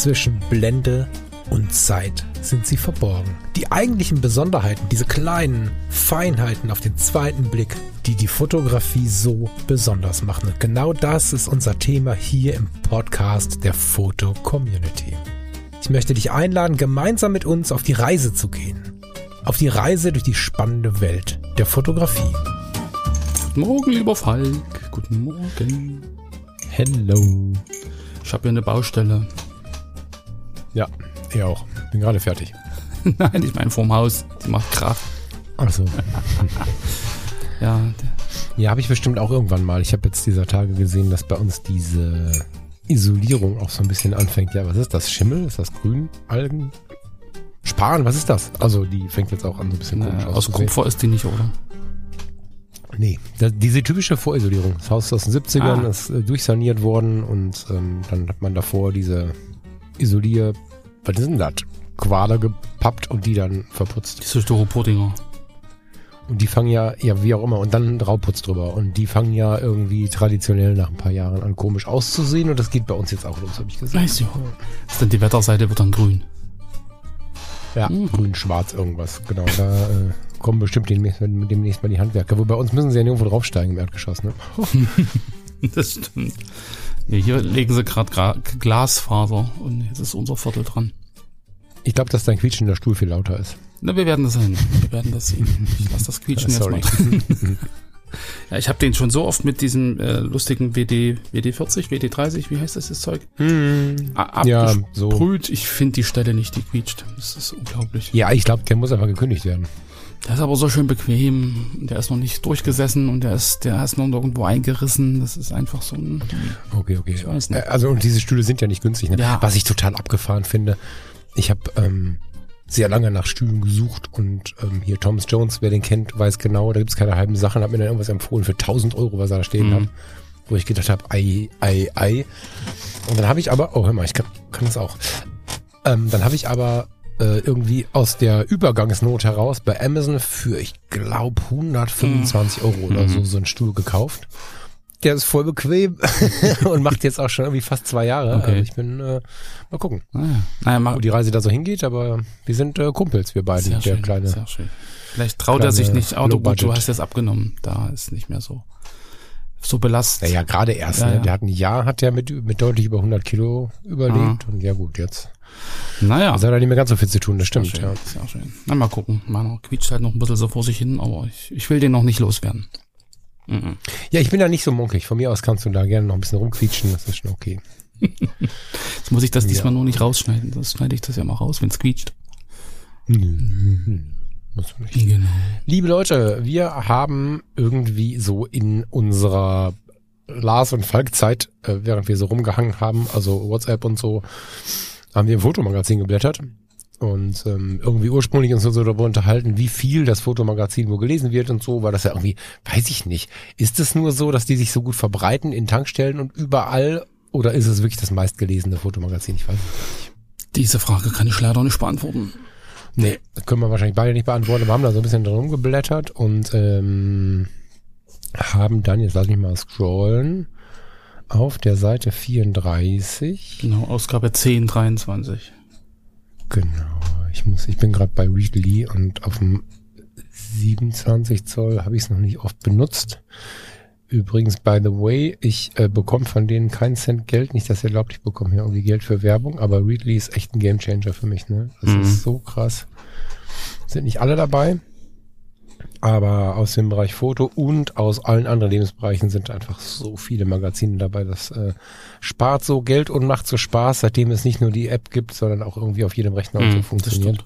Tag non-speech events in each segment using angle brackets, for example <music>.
zwischen Blende und Zeit sind sie verborgen. Die eigentlichen Besonderheiten, diese kleinen Feinheiten auf den zweiten Blick, die die Fotografie so besonders machen. Und genau das ist unser Thema hier im Podcast der Foto Community. Ich möchte dich einladen, gemeinsam mit uns auf die Reise zu gehen. Auf die Reise durch die spannende Welt der Fotografie. Guten Morgen, lieber Falk. Guten Morgen. Hello. Ich habe hier eine Baustelle. Ja, ich auch. Bin gerade fertig. <laughs> Nein, ich meine vorm Haus. Die macht Kraft. Ach so. <laughs> Ja, Ja, habe ich bestimmt auch irgendwann mal. Ich habe jetzt dieser Tage gesehen, dass bei uns diese Isolierung auch so ein bisschen anfängt. Ja, was ist das? Schimmel? Ist das Grün? Algen? Span? Was ist das? Also die fängt jetzt auch an so ein bisschen komisch äh, aus. Kupfer ist die nicht, oder? Nee, das, diese typische Vorisolierung. Das Haus ist aus den 70ern, Ah. ist äh, durchsaniert worden und ähm, dann hat man davor diese Isolier... Was ist denn das? Quader gepappt und die dann verputzt. Diese Styropordinger. Und die fangen ja, ja, wie auch immer, und dann Rauputz drüber. Und die fangen ja irgendwie traditionell nach ein paar Jahren an komisch auszusehen. Und das geht bei uns jetzt auch los, habe ich gesehen. Weiß ja. Ist dann die Wetterseite wird dann grün. Ja, Mhm. grün, schwarz, irgendwas. Genau, da äh, kommen bestimmt demnächst, demnächst mal die Handwerker. Wo bei uns müssen sie ja nirgendwo draufsteigen im Erdgeschoss, ne? <laughs> Das stimmt. Nee, hier legen sie gerade Glasfaser und jetzt ist unser Viertel dran. Ich glaube, dass dein quietschender Stuhl viel lauter ist. Na, wir werden das sehen. Wir werden das sehen. Ich lass das quietschen <laughs> jetzt mal. <laughs> Ja, ich habe den schon so oft mit diesem äh, lustigen WD, WD40, WD30, wie heißt das, das Zeug? A- Ja, so. Abgesprüht. Ich finde die Stelle nicht, die quietscht. Das ist unglaublich. Ja, ich glaube, der muss einfach gekündigt werden. Der ist aber so schön bequem. Der ist noch nicht durchgesessen und der ist, der ist noch irgendwo eingerissen. Das ist einfach so ein, Okay, okay. Ich weiß nicht. Also, und diese Stühle sind ja nicht günstig, ne? Ja. Was ich total abgefahren finde. Ich habe ähm, sehr lange nach Stühlen gesucht und ähm, hier Thomas Jones, wer den kennt, weiß genau, da gibt's keine halben Sachen, hat mir dann irgendwas empfohlen für 1000 Euro, was er da stehen Mhm. hat. Wo ich gedacht habe, ei, ei, ei. Und dann habe ich aber, oh hör mal, ich kann, kann das auch. Ähm, dann habe ich aber äh, irgendwie aus der Übergangsnot heraus bei Amazon für, ich glaube, 125 Euro oder so, so einen Stuhl gekauft. Der ist voll bequem <laughs> und macht jetzt auch schon irgendwie fast zwei Jahre. Okay. Also ich bin, äh, mal gucken, naja, naja, mach, wo die Reise da so hingeht, aber wir sind äh, Kumpels, wir beiden, sehr der schön, kleine. sehr schön. Vielleicht traut er sich nicht. Auto, gut, du hast jetzt abgenommen. Da ist nicht mehr so, so belastet. Naja, gerade erst, Ja, ne? ja. Der hat ein Jahr, hat der mit, mit deutlich über 100 Kilo überlebt und ja gut, jetzt. Naja. Also hat er nicht mehr ganz so viel zu tun, das stimmt, sehr ja. schön, Sehr schön. Na, mal gucken. Meiner quietscht halt noch ein bisschen so vor sich hin, aber ich, ich will den noch nicht loswerden. Mhm. Ja, ich bin da nicht so munkig. Von mir aus kannst du da gerne noch ein bisschen rumquietschen, das ist schon okay. <laughs> Jetzt muss ich das diesmal nur nicht rausschneiden. Das schneide ich das ja mal raus, wenn es quietscht. Muss man nicht. Genau. Liebe Leute, wir haben irgendwie so in unserer Lars und Falk Zeit, äh, während wir so rumgehangen haben, also WhatsApp und so, haben wir im Fotomagazin geblättert und ähm, irgendwie ursprünglich uns so darüber unterhalten, wie viel das Fotomagazin wo gelesen wird und so, war das ja irgendwie, weiß ich nicht. Ist es nur so, dass die sich so gut verbreiten in Tankstellen und überall oder ist es wirklich das meistgelesene Fotomagazin? Ich weiß nicht. Diese Frage kann ich leider nicht beantworten. Nee, können wir wahrscheinlich beide nicht beantworten. Wir haben da so ein bisschen drum geblättert und ähm, haben dann, jetzt lass mich mal scrollen, auf der Seite 34. Genau, Ausgabe 1023. Genau, ich muss, ich bin gerade bei Readly und auf dem 27 Zoll habe ich es noch nicht oft benutzt. Übrigens, by the way, ich äh, bekomme von denen keinen Cent Geld. Nicht, dass ihr glaubt, ich bekomme hier irgendwie Geld für Werbung, aber Readly ist echt ein Gamechanger für mich. Ne? Das Mhm. ist so krass. Sind nicht alle dabei, aber aus dem Bereich Foto und aus allen anderen Lebensbereichen sind einfach so viele Magazine dabei. Das äh, spart so Geld und macht so Spaß, seitdem es nicht nur die App gibt, sondern auch irgendwie auf jedem Rechner und so das funktioniert.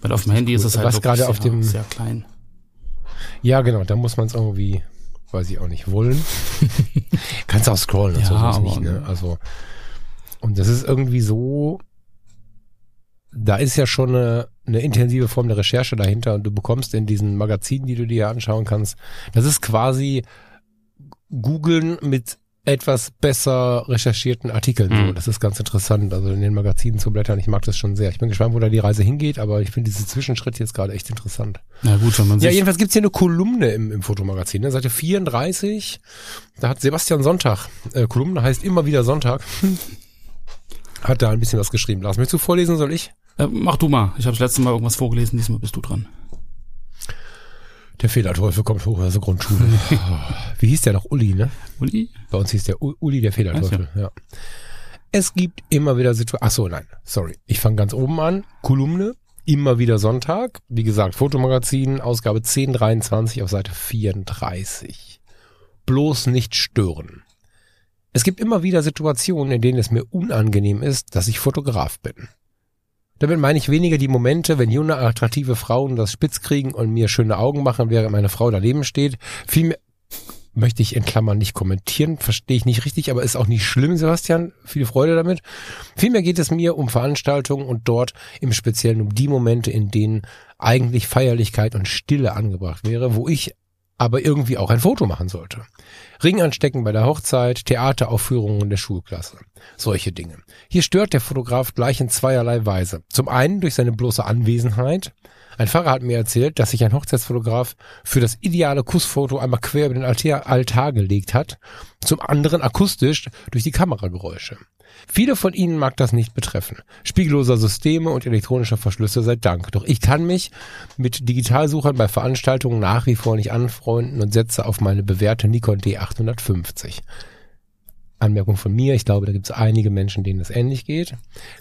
Weil auf dem Handy ist es halt Was gerade auf sehr, dem- sehr klein. Ja, genau, da muss man es irgendwie, weiß ich auch nicht, wollen. <laughs> Kannst auch scrollen und Ja, so, so ist aber- nicht, ne? Also, und das ist irgendwie so, da ist ja schon eine, eine intensive Form der Recherche dahinter und du bekommst in diesen Magazinen, die du dir anschauen kannst, das ist quasi googeln mit etwas besser recherchierten Artikeln. So. Mhm. Das ist ganz interessant. Also in den Magazinen zu blättern, ich mag das schon sehr. Ich bin gespannt, wo da die Reise hingeht, aber ich finde diese Zwischenschritt jetzt gerade echt interessant. Na gut, wenn man Ja, jedenfalls gibt's hier eine Kolumne im, im Fotomagazin, ne? Seite 34. Da hat Sebastian Sonntag. Äh, Kolumne heißt immer wieder Sonntag. <laughs> Hat da ein bisschen was geschrieben. Lass mich zu vorlesen, soll ich? Äh, mach du mal. Ich habe das letzte Mal irgendwas vorgelesen, diesmal bist du dran. Der Fehlerteufel kommt hoch aus der Grundschule. <laughs> Wie hieß der noch? Uli, ne? Uli? Bei uns hieß der U Uli der Fehlerteufel, ja. Es gibt immer wieder Situationen. Ach so, nein, sorry. Ich fange ganz oben an. Kolumne. Immer wieder Sonntag. Wie gesagt, Fotomagazin, Ausgabe 1023 auf Seite 34. Bloß nicht stören. Es gibt immer wieder Situationen, in denen es mir unangenehm ist, dass ich Fotograf bin. Damit meine ich weniger die Momente, wenn junge, attraktive Frauen das Spitz kriegen und mir schöne Augen machen, während meine Frau daneben steht. Vielmehr möchte ich in Klammern nicht kommentieren, verstehe ich nicht richtig, aber ist auch nicht schlimm, Sebastian. Viel Freude damit. Vielmehr geht es mir um Veranstaltungen und dort im Speziellen um die Momente, in denen eigentlich Feierlichkeit und Stille angebracht wäre, wo ich aber irgendwie auch ein Foto machen sollte. Ring anstecken bei der Hochzeit, Theateraufführungen der Schulklasse. Solche Dinge. Hier stört der Fotograf gleich in zweierlei Weise. Zum einen durch seine bloße Anwesenheit. Ein Pfarrer hat mir erzählt, dass sich ein Hochzeitsfotograf für das ideale Kussfoto einmal quer über den Altar, Altar gelegt hat. Zum anderen akustisch durch die Kamerageräusche. Viele von Ihnen mag das nicht betreffen. Spiegelloser Systeme und elektronischer Verschlüsse sei Dank. Doch ich kann mich mit Digitalsuchern bei Veranstaltungen nach wie vor nicht anfreunden und setze auf meine bewährte Nikon D850. Anmerkung von mir, ich glaube, da gibt es einige Menschen, denen es ähnlich geht.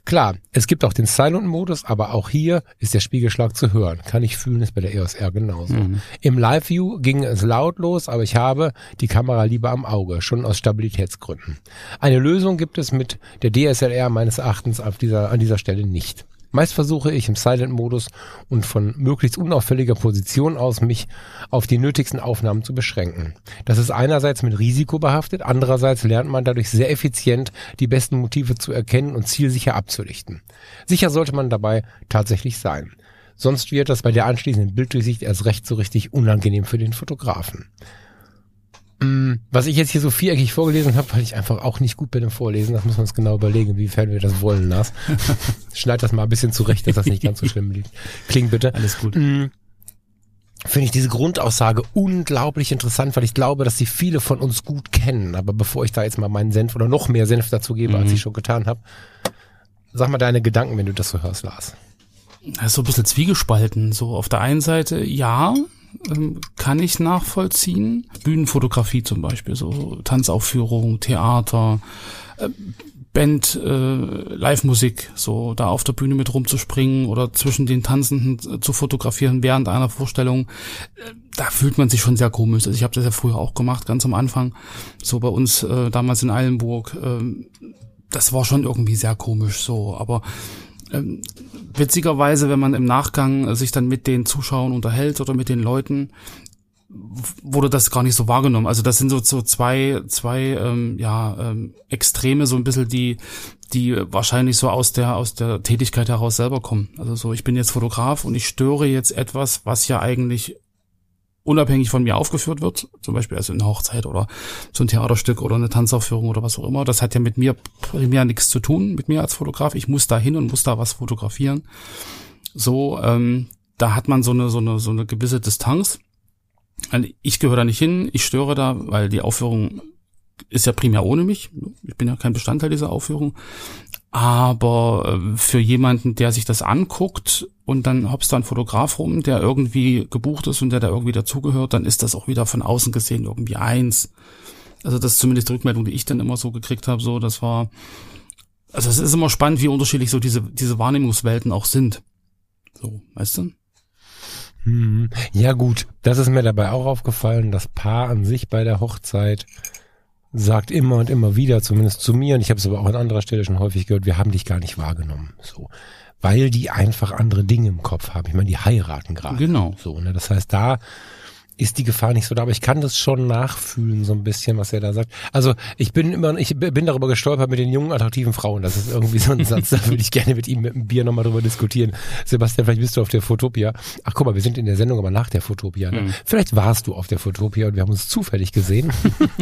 Klar, es gibt auch den Silent-Modus, aber auch hier ist der Spiegelschlag zu hören. Kann ich fühlen, ist bei der EOS R genauso. Mhm. Im Live-View ging es lautlos, aber ich habe die Kamera lieber am Auge, schon aus Stabilitätsgründen. Eine Lösung gibt es mit der DSLR meines Erachtens auf dieser, an dieser Stelle nicht. Meist versuche ich im Silent-Modus und von möglichst unauffälliger Position aus mich auf die nötigsten Aufnahmen zu beschränken. Das ist einerseits mit Risiko behaftet, andererseits lernt man dadurch sehr effizient die besten Motive zu erkennen und zielsicher abzulichten. Sicher sollte man dabei tatsächlich sein. Sonst wird das bei der anschließenden Bilddurchsicht erst recht so richtig unangenehm für den Fotografen. Mm, was ich jetzt hier so viereckig vorgelesen habe, weil ich einfach auch nicht gut bin im Vorlesen, das muss man uns genau überlegen, wiefern wir das wollen, Lars. <laughs> Schneid das mal ein bisschen zurecht, dass das nicht ganz so schlimm liegt. Klingt bitte. Alles gut. Mm, Finde ich diese Grundaussage unglaublich interessant, weil ich glaube, dass sie viele von uns gut kennen. Aber bevor ich da jetzt mal meinen Senf oder noch mehr Senf dazu gebe, mhm. als ich schon getan habe, sag mal deine Gedanken, wenn du das so hörst, Lars. Das ist so ein bisschen zwiegespalten. So auf der einen Seite, ja, kann ich nachvollziehen. Bühnenfotografie zum Beispiel, so Tanzaufführung, Theater, äh, Band, äh, Live-Musik, so da auf der Bühne mit rumzuspringen oder zwischen den Tanzenden zu fotografieren während einer Vorstellung, äh, da fühlt man sich schon sehr komisch. Also ich habe das ja früher auch gemacht, ganz am Anfang, so bei uns äh, damals in Eilenburg. Äh, das war schon irgendwie sehr komisch so, aber ähm, witzigerweise, wenn man im Nachgang sich dann mit den Zuschauern unterhält oder mit den Leuten, wurde das gar nicht so wahrgenommen. Also das sind so, so zwei, zwei ähm, ja, ähm, Extreme, so ein bisschen die, die wahrscheinlich so aus der, aus der Tätigkeit heraus selber kommen. Also so, ich bin jetzt Fotograf und ich störe jetzt etwas, was ja eigentlich unabhängig von mir aufgeführt wird, zum Beispiel also eine Hochzeit oder so ein Theaterstück oder eine Tanzaufführung oder was auch immer, das hat ja mit mir primär nichts zu tun, mit mir als Fotograf. Ich muss da hin und muss da was fotografieren. So, ähm, da hat man so eine, so eine, so eine gewisse Distanz. Ich gehöre da nicht hin, ich störe da, weil die Aufführung ist ja primär ohne mich. Ich bin ja kein Bestandteil dieser Aufführung. Aber äh, für jemanden, der sich das anguckt und dann hopst da ein Fotograf rum, der irgendwie gebucht ist und der da irgendwie dazugehört, dann ist das auch wieder von außen gesehen irgendwie eins. Also das ist zumindest die Rückmeldung, die ich dann immer so gekriegt habe. So, das war, also es ist immer spannend, wie unterschiedlich so diese diese Wahrnehmungswelten auch sind. So, weißt du? Hm. Ja gut, das ist mir dabei auch aufgefallen. Das Paar an sich bei der Hochzeit sagt immer und immer wieder, zumindest zu mir, und ich habe es aber auch an anderer Stelle schon häufig gehört, wir haben dich gar nicht wahrgenommen. So. Weil die einfach andere Dinge im Kopf haben. Ich meine, die heiraten gerade. Genau. So, ne? Das heißt, da ist die Gefahr nicht so da, aber ich kann das schon nachfühlen, so ein bisschen, was er da sagt. Also ich bin immer, ich bin darüber gestolpert mit den jungen, attraktiven Frauen. Das ist irgendwie so ein <laughs> Satz, da würde ich gerne mit ihm mit einem Bier nochmal drüber diskutieren. Sebastian, vielleicht bist du auf der Fotopia. Ach guck mal, wir sind in der Sendung aber nach der Fotopia. Ne? Mhm. Vielleicht warst du auf der Fotopia und wir haben uns zufällig gesehen.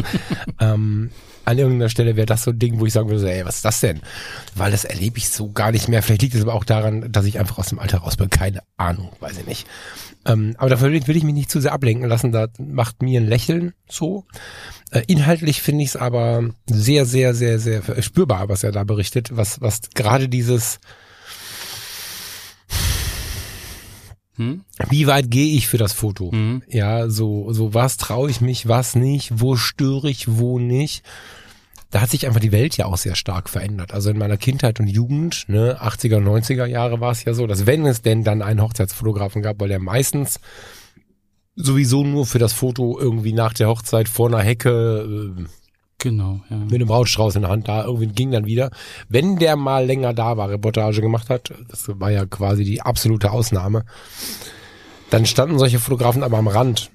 <laughs> ähm, an irgendeiner Stelle wäre das so ein Ding, wo ich sagen würde, so, ey, was ist das denn? Weil das erlebe ich so gar nicht mehr. Vielleicht liegt es aber auch daran, dass ich einfach aus dem Alter raus bin. Keine Ahnung, weiß ich nicht. Ähm, aber dafür will ich mich nicht zu sehr ablenken. lassen, da macht mir ein Lächeln so. Äh, inhaltlich finde ich es aber sehr, sehr, sehr, sehr spürbar, was er da berichtet, was, was gerade dieses hm? Wie weit gehe ich für das Foto? Hm. Ja, so, so was traue ich mich, was nicht, wo störe ich, wo nicht da hat sich einfach die Welt ja auch sehr stark verändert. Also in meiner Kindheit und Jugend, ne, 80er, 90er Jahre war es ja so, dass wenn es denn dann einen Hochzeitsfotografen gab, weil der meistens sowieso nur für das Foto irgendwie nach der Hochzeit vor einer Hecke äh, Genau, ja. Mit einem Brautstrauß in der Hand da, irgendwie ging dann wieder. Wenn der mal länger da war, Reportage gemacht hat, das war ja quasi die absolute Ausnahme, dann standen solche Fotografen aber am Rand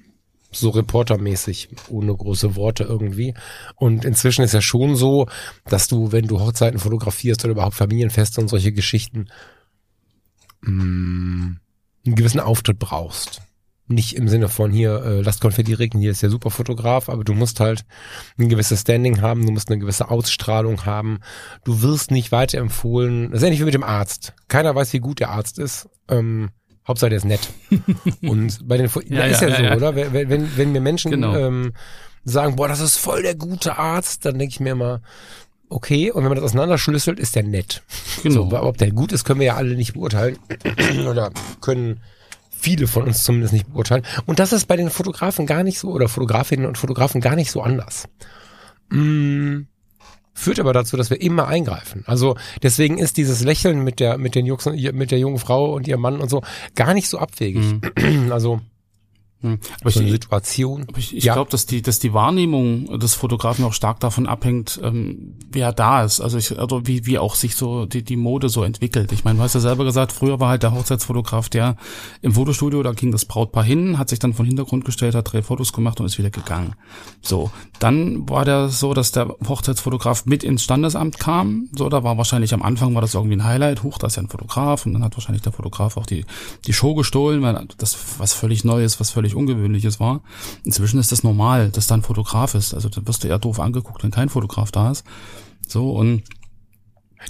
so reportermäßig, ohne große Worte irgendwie. Und inzwischen ist ja schon so, dass du, wenn du Hochzeiten fotografierst oder überhaupt Familienfeste und solche Geschichten, mh, mm, einen gewissen Auftritt brauchst. Nicht im Sinne von hier, äh, lasst Konfetti regnen, hier ist der Superfotograf, aber du musst halt ein gewisses Standing haben, du musst eine gewisse Ausstrahlung haben. Du wirst nicht weiterempfohlen. Das ist ähnlich wie mit dem Arzt. Keiner weiß, wie gut der Arzt ist. Ähm, Hauptsache der ist nett. <laughs> Und bei den, ja, ist ja, ja so, ja. oder? Wenn, wenn, wenn mir Menschen genau. ähm, sagen, boah, das ist voll der gute Arzt, dann denke ich mir immer, okay, und wenn man das auseinanderschlüsselt, ist der nett. Genau. So, ob der gut ist, können wir ja alle nicht beurteilen. <clears throat> oder können viele von uns zumindest nicht beurteilen. Und das ist bei den Fotografen gar nicht so, oder Fotografinnen und Fotografen gar nicht so anders. Mmh führt aber dazu, dass wir immer eingreifen. Also deswegen ist dieses Lächeln mit der mit den Jungs, mit der jungen Frau und ihrem Mann und so gar nicht so abwegig. Mhm. Also. Aber so eine Situation. Aber ich, ich ja. glaube, dass die, dass die Wahrnehmung des Fotografen auch stark davon abhängt, ähm, wer da ist. Also ich, also wie, wie auch sich so die, die Mode so entwickelt. Ich meine, du hast ja selber gesagt, früher war halt der Hochzeitsfotograf, der im Fotostudio, da ging das Brautpaar hin, hat sich dann von Hintergrund gestellt, hat drei Fotos gemacht und ist wieder gegangen. So. Dann war der so, dass der Hochzeitsfotograf mit ins Standesamt kam. So, da war wahrscheinlich am Anfang war das irgendwie ein Highlight. Hoch, da ist ja ein Fotograf und dann hat wahrscheinlich der Fotograf auch die, die Show gestohlen, weil das was völlig Neues, was völlig völlig Ungewöhnliches war. Inzwischen ist das normal, dass da ein Fotograf ist. Also da wirst du eher doof angeguckt, wenn kein Fotograf da ist. So und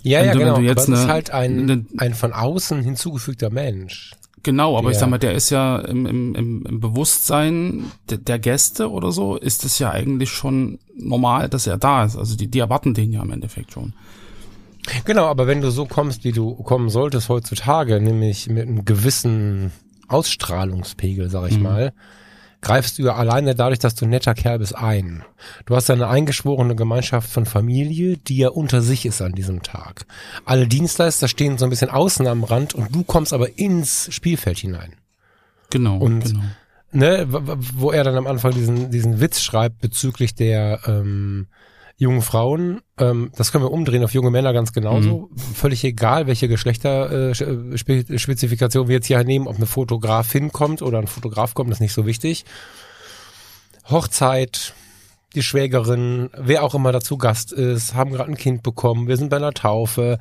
ja, ja, du, genau. Jetzt aber eine, ist halt ein, eine, ein von außen hinzugefügter Mensch. Genau, aber der, ich sag mal, der ist ja im, im, im Bewusstsein der, der Gäste oder so, ist es ja eigentlich schon normal, dass er da ist. Also die, die erwarten den ja im Endeffekt schon. Genau, aber wenn du so kommst, wie du kommen solltest heutzutage, nämlich mit einem gewissen Ausstrahlungspegel, sag ich mhm. mal, greifst du ja alleine dadurch, dass du ein netter Kerl bist, ein. Du hast eine eingeschworene Gemeinschaft von Familie, die ja unter sich ist an diesem Tag. Alle Dienstleister stehen so ein bisschen außen am Rand und du kommst aber ins Spielfeld hinein. Genau. Und genau. Ne, wo er dann am Anfang diesen, diesen Witz schreibt bezüglich der ähm, jungen Frauen. Ähm, das können wir umdrehen auf junge Männer ganz genauso. Mhm. Völlig egal, welche Geschlechterspezifikation äh, wir jetzt hier nehmen, ob eine Fotografin kommt oder ein Fotograf kommt, ist nicht so wichtig. Hochzeit, die Schwägerin, wer auch immer dazu Gast ist, haben gerade ein Kind bekommen, wir sind bei einer Taufe.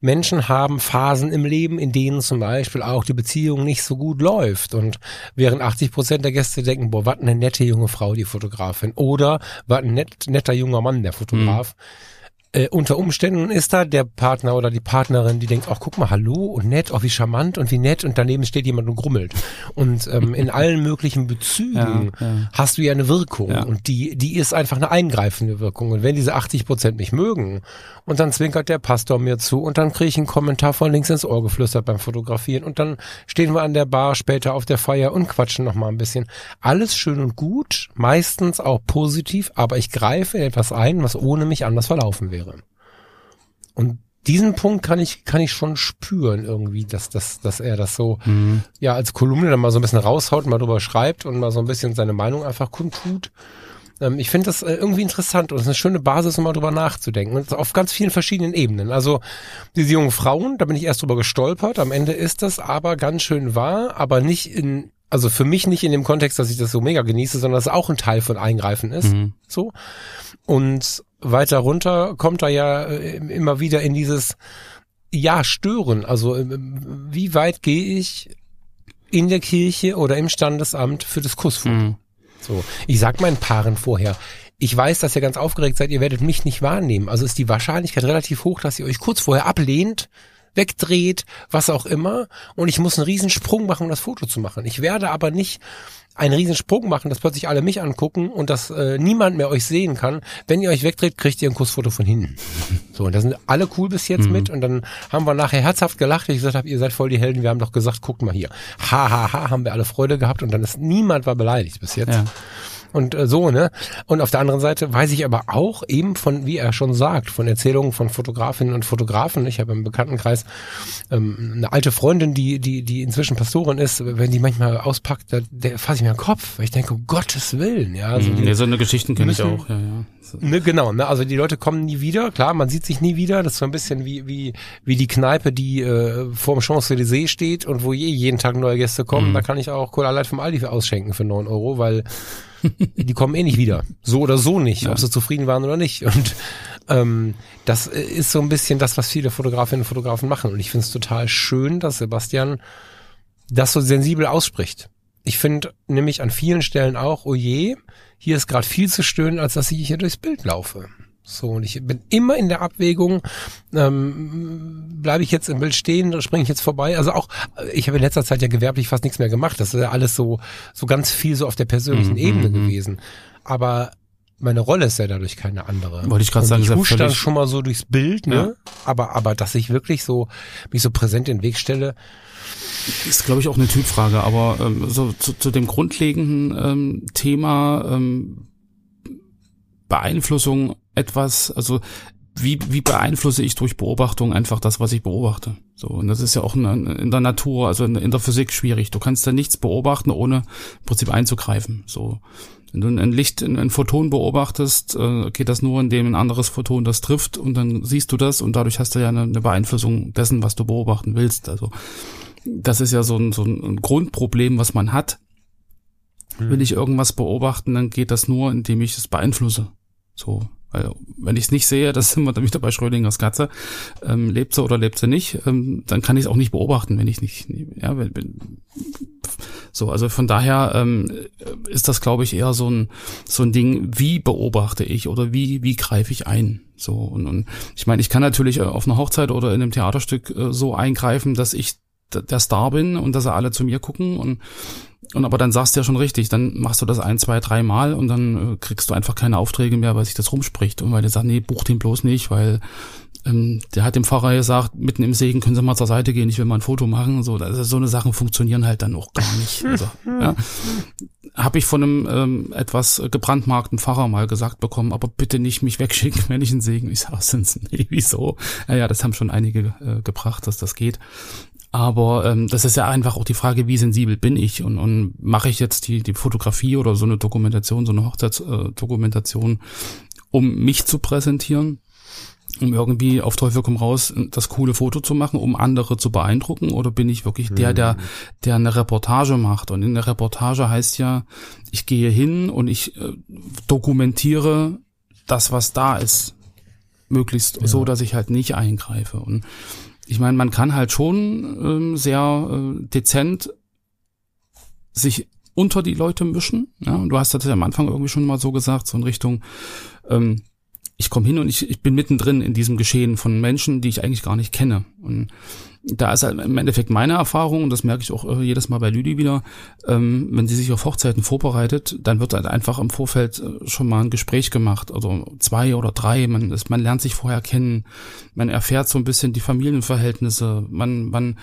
Menschen haben Phasen im Leben, in denen zum Beispiel auch die Beziehung nicht so gut läuft. Und während 80 Prozent der Gäste denken, boah, was eine nette junge Frau, die Fotografin. Oder was ein net, netter junger Mann, der Fotograf. Mhm äh, unter Umständen ist da der Partner oder die Partnerin, die denkt, ach guck mal, hallo und nett, auch wie charmant und wie nett und daneben steht jemand und grummelt. Und ähm, in allen möglichen Bezügen ja, ja. hast du ja eine Wirkung ja. und die, die ist einfach eine eingreifende Wirkung. Und wenn diese 80 Prozent mich mögen und dann zwinkert der Pastor mir zu und dann kriege ich einen Kommentar von links ins Ohr geflüstert beim Fotografieren und dann stehen wir an der Bar später auf der Feier und quatschen noch mal ein bisschen. Alles schön und gut, meistens auch positiv, aber ich greife etwas ein, was ohne mich anders verlaufen wäre wäre. Und diesen Punkt kann ich, kann ich schon spüren irgendwie, dass, dass, dass er das so, mhm. ja, als Kolumne dann mal so ein bisschen raushaut, mal drüber schreibt und mal so ein bisschen seine Meinung einfach kundtut. Ähm, ich finde das äh, irgendwie interessant und es ist eine schöne Basis, um mal drüber nachzudenken. Und auf ganz vielen verschiedenen Ebenen. Also, diese jungen Frauen, da bin ich erst drüber gestolpert. Am Ende ist das aber ganz schön wahr, aber nicht in, also für mich nicht in dem Kontext, dass ich das so mega genieße, sondern dass es auch ein Teil von Eingreifen ist. Mhm. So. Und weiter runter kommt er ja äh, immer wieder in dieses Ja stören. Also äh, wie weit gehe ich in der Kirche oder im Standesamt für das Kussfoto? Mhm. So, ich sag meinen Paaren vorher, ich weiß, dass ihr ganz aufgeregt seid, ihr werdet mich nicht wahrnehmen. Also ist die Wahrscheinlichkeit relativ hoch, dass ihr euch kurz vorher ablehnt, wegdreht, was auch immer. Und ich muss einen riesen Sprung machen, um das Foto zu machen. Ich werde aber nicht einen riesen Sprung machen, dass plötzlich alle mich angucken und dass äh, niemand mehr euch sehen kann. Wenn ihr euch wegdreht, kriegt ihr ein Kussfoto von hinten. <laughs> So, und da sind alle cool bis jetzt mhm. mit. Und dann haben wir nachher herzhaft gelacht. Ich gesagt habe, ihr seid voll die Helden. Wir haben doch gesagt, guckt mal hier. Ha, ha, ha, haben wir alle Freude gehabt. Und dann ist niemand war beleidigt bis jetzt. Ja und äh, so, ne? Und auf der anderen Seite weiß ich aber auch eben von, wie er schon sagt, von Erzählungen von Fotografinnen und Fotografen. Ich habe im Bekanntenkreis ähm, eine alte Freundin, die, die, die inzwischen Pastorin ist, wenn die manchmal auspackt, da, der fasse ich mir den Kopf, weil ich denke, um Gottes Willen, ja. Also mhm, so eine Geschichten kenne ich auch, ja, ja. So. Ne, genau, ne? Also die Leute kommen nie wieder, klar, man sieht sich nie wieder. Das ist so ein bisschen wie, wie, wie die Kneipe, die äh, vor dem Champs-Élysées steht und wo je jeden Tag neue Gäste kommen. Mhm. Da kann ich auch Cola Light vom Aldi ausschenken für neun Euro, weil die kommen eh nicht wieder. So oder so nicht, ja. ob sie zufrieden waren oder nicht. Und ähm, das ist so ein bisschen das, was viele Fotografinnen und Fotografen machen. Und ich finde es total schön, dass Sebastian das so sensibel ausspricht. Ich finde nämlich an vielen Stellen auch, oh je, hier ist gerade viel zu stöhnen, als dass ich hier durchs Bild laufe. So, und ich bin immer in der Abwägung, ähm, bleibe ich jetzt im Bild stehen oder springe ich jetzt vorbei? Also auch, ich habe in letzter Zeit ja gewerblich fast nichts mehr gemacht. Das ist ja alles so, so ganz viel so auf der persönlichen mhm, Ebene mhm. gewesen. Aber meine Rolle ist ja dadurch keine andere. Wollte ich gerade sagen, ich husch dann schon mal so durchs Bild, ne? Ja. Aber, aber dass ich wirklich so, mich so präsent in den Weg stelle, ist, glaube ich, auch eine Typfrage, aber ähm, so zu, zu dem grundlegenden ähm, Thema ähm, Beeinflussung etwas, also wie, wie beeinflusse ich durch Beobachtung einfach das, was ich beobachte? So, und das ist ja auch in, in der Natur, also in, in, der Physik schwierig. Du kannst da nichts beobachten, ohne im Prinzip einzugreifen. So. Wenn du ein Licht, ein Photon beobachtest, äh, geht das nur, indem ein anderes Photon das trifft und dann siehst du das und dadurch hast du ja eine, eine Beeinflussung dessen, was du beobachten willst. Also das ist ja so ein, so ein Grundproblem, was man hat. Will hm. ich irgendwas beobachten, dann geht das nur, indem ich es beeinflusse. So, weil wenn ich es nicht sehe, <laughs> das sind wir dann wieder bei Schrödingers Katze, ähm, lebt sie oder lebt sie nicht, ähm, dann kann ich es auch nicht beobachten, wenn ich nicht, ja, wenn, wenn, so, also von daher ähm, ist das, glaube ich, eher so ein so ein Ding, wie beobachte ich oder wie wie greife ich ein. So und, und ich meine, ich kann natürlich äh, auf einer Hochzeit oder in einem Theaterstück äh, so eingreifen, dass ich der Star bin und dass sie alle zu mir gucken und und aber dann sagst du ja schon richtig, dann machst du das ein, zwei, drei Mal und dann äh, kriegst du einfach keine Aufträge mehr, weil sich das rumspricht und weil der sagt, nee, buch den bloß nicht, weil ähm, der hat dem Pfarrer gesagt, mitten im Segen können Sie mal zur Seite gehen, ich will mal ein Foto machen. So, also so eine Sachen funktionieren halt dann auch gar nicht. <laughs> Also, ja. Habe ich von einem ähm, etwas gebrandmarkten Pfarrer mal gesagt bekommen, aber bitte nicht mich wegschicken, <laughs> wenn ich einen Segen. Ich sage, nee, wieso? Ja, ja, das haben schon einige äh, gebracht, dass das geht. Aber ähm, das ist ja einfach auch die Frage, wie sensibel bin ich und, und mache ich jetzt die, die Fotografie oder so eine Dokumentation, so eine Hochzeitsdokumentation, äh, um mich zu präsentieren, um irgendwie auf Teufel komm raus das coole Foto zu machen, um andere zu beeindrucken? Oder bin ich wirklich der, der, mhm. der eine Reportage macht? Und in der Reportage heißt ja, ich gehe hin und ich äh, dokumentiere das, was da ist möglichst ja. so, dass ich halt nicht eingreife. Und ich meine, man kann halt schon ähm, sehr äh, dezent sich unter die Leute mischen. Ja? Und du hast das ja am Anfang irgendwie schon mal so gesagt, so in Richtung, ähm, ich komme hin und ich, ich bin mittendrin in diesem Geschehen von Menschen, die ich eigentlich gar nicht kenne. Und da ist halt im Endeffekt meine Erfahrung, und das merke ich auch äh, jedes Mal bei Lüdi wieder, ähm, wenn sie sich auf Hochzeiten vorbereitet, dann wird halt einfach im Vorfeld äh, schon mal ein Gespräch gemacht, also zwei oder drei, man, ist, man lernt sich vorher kennen, man erfährt so ein bisschen die Familienverhältnisse, man, man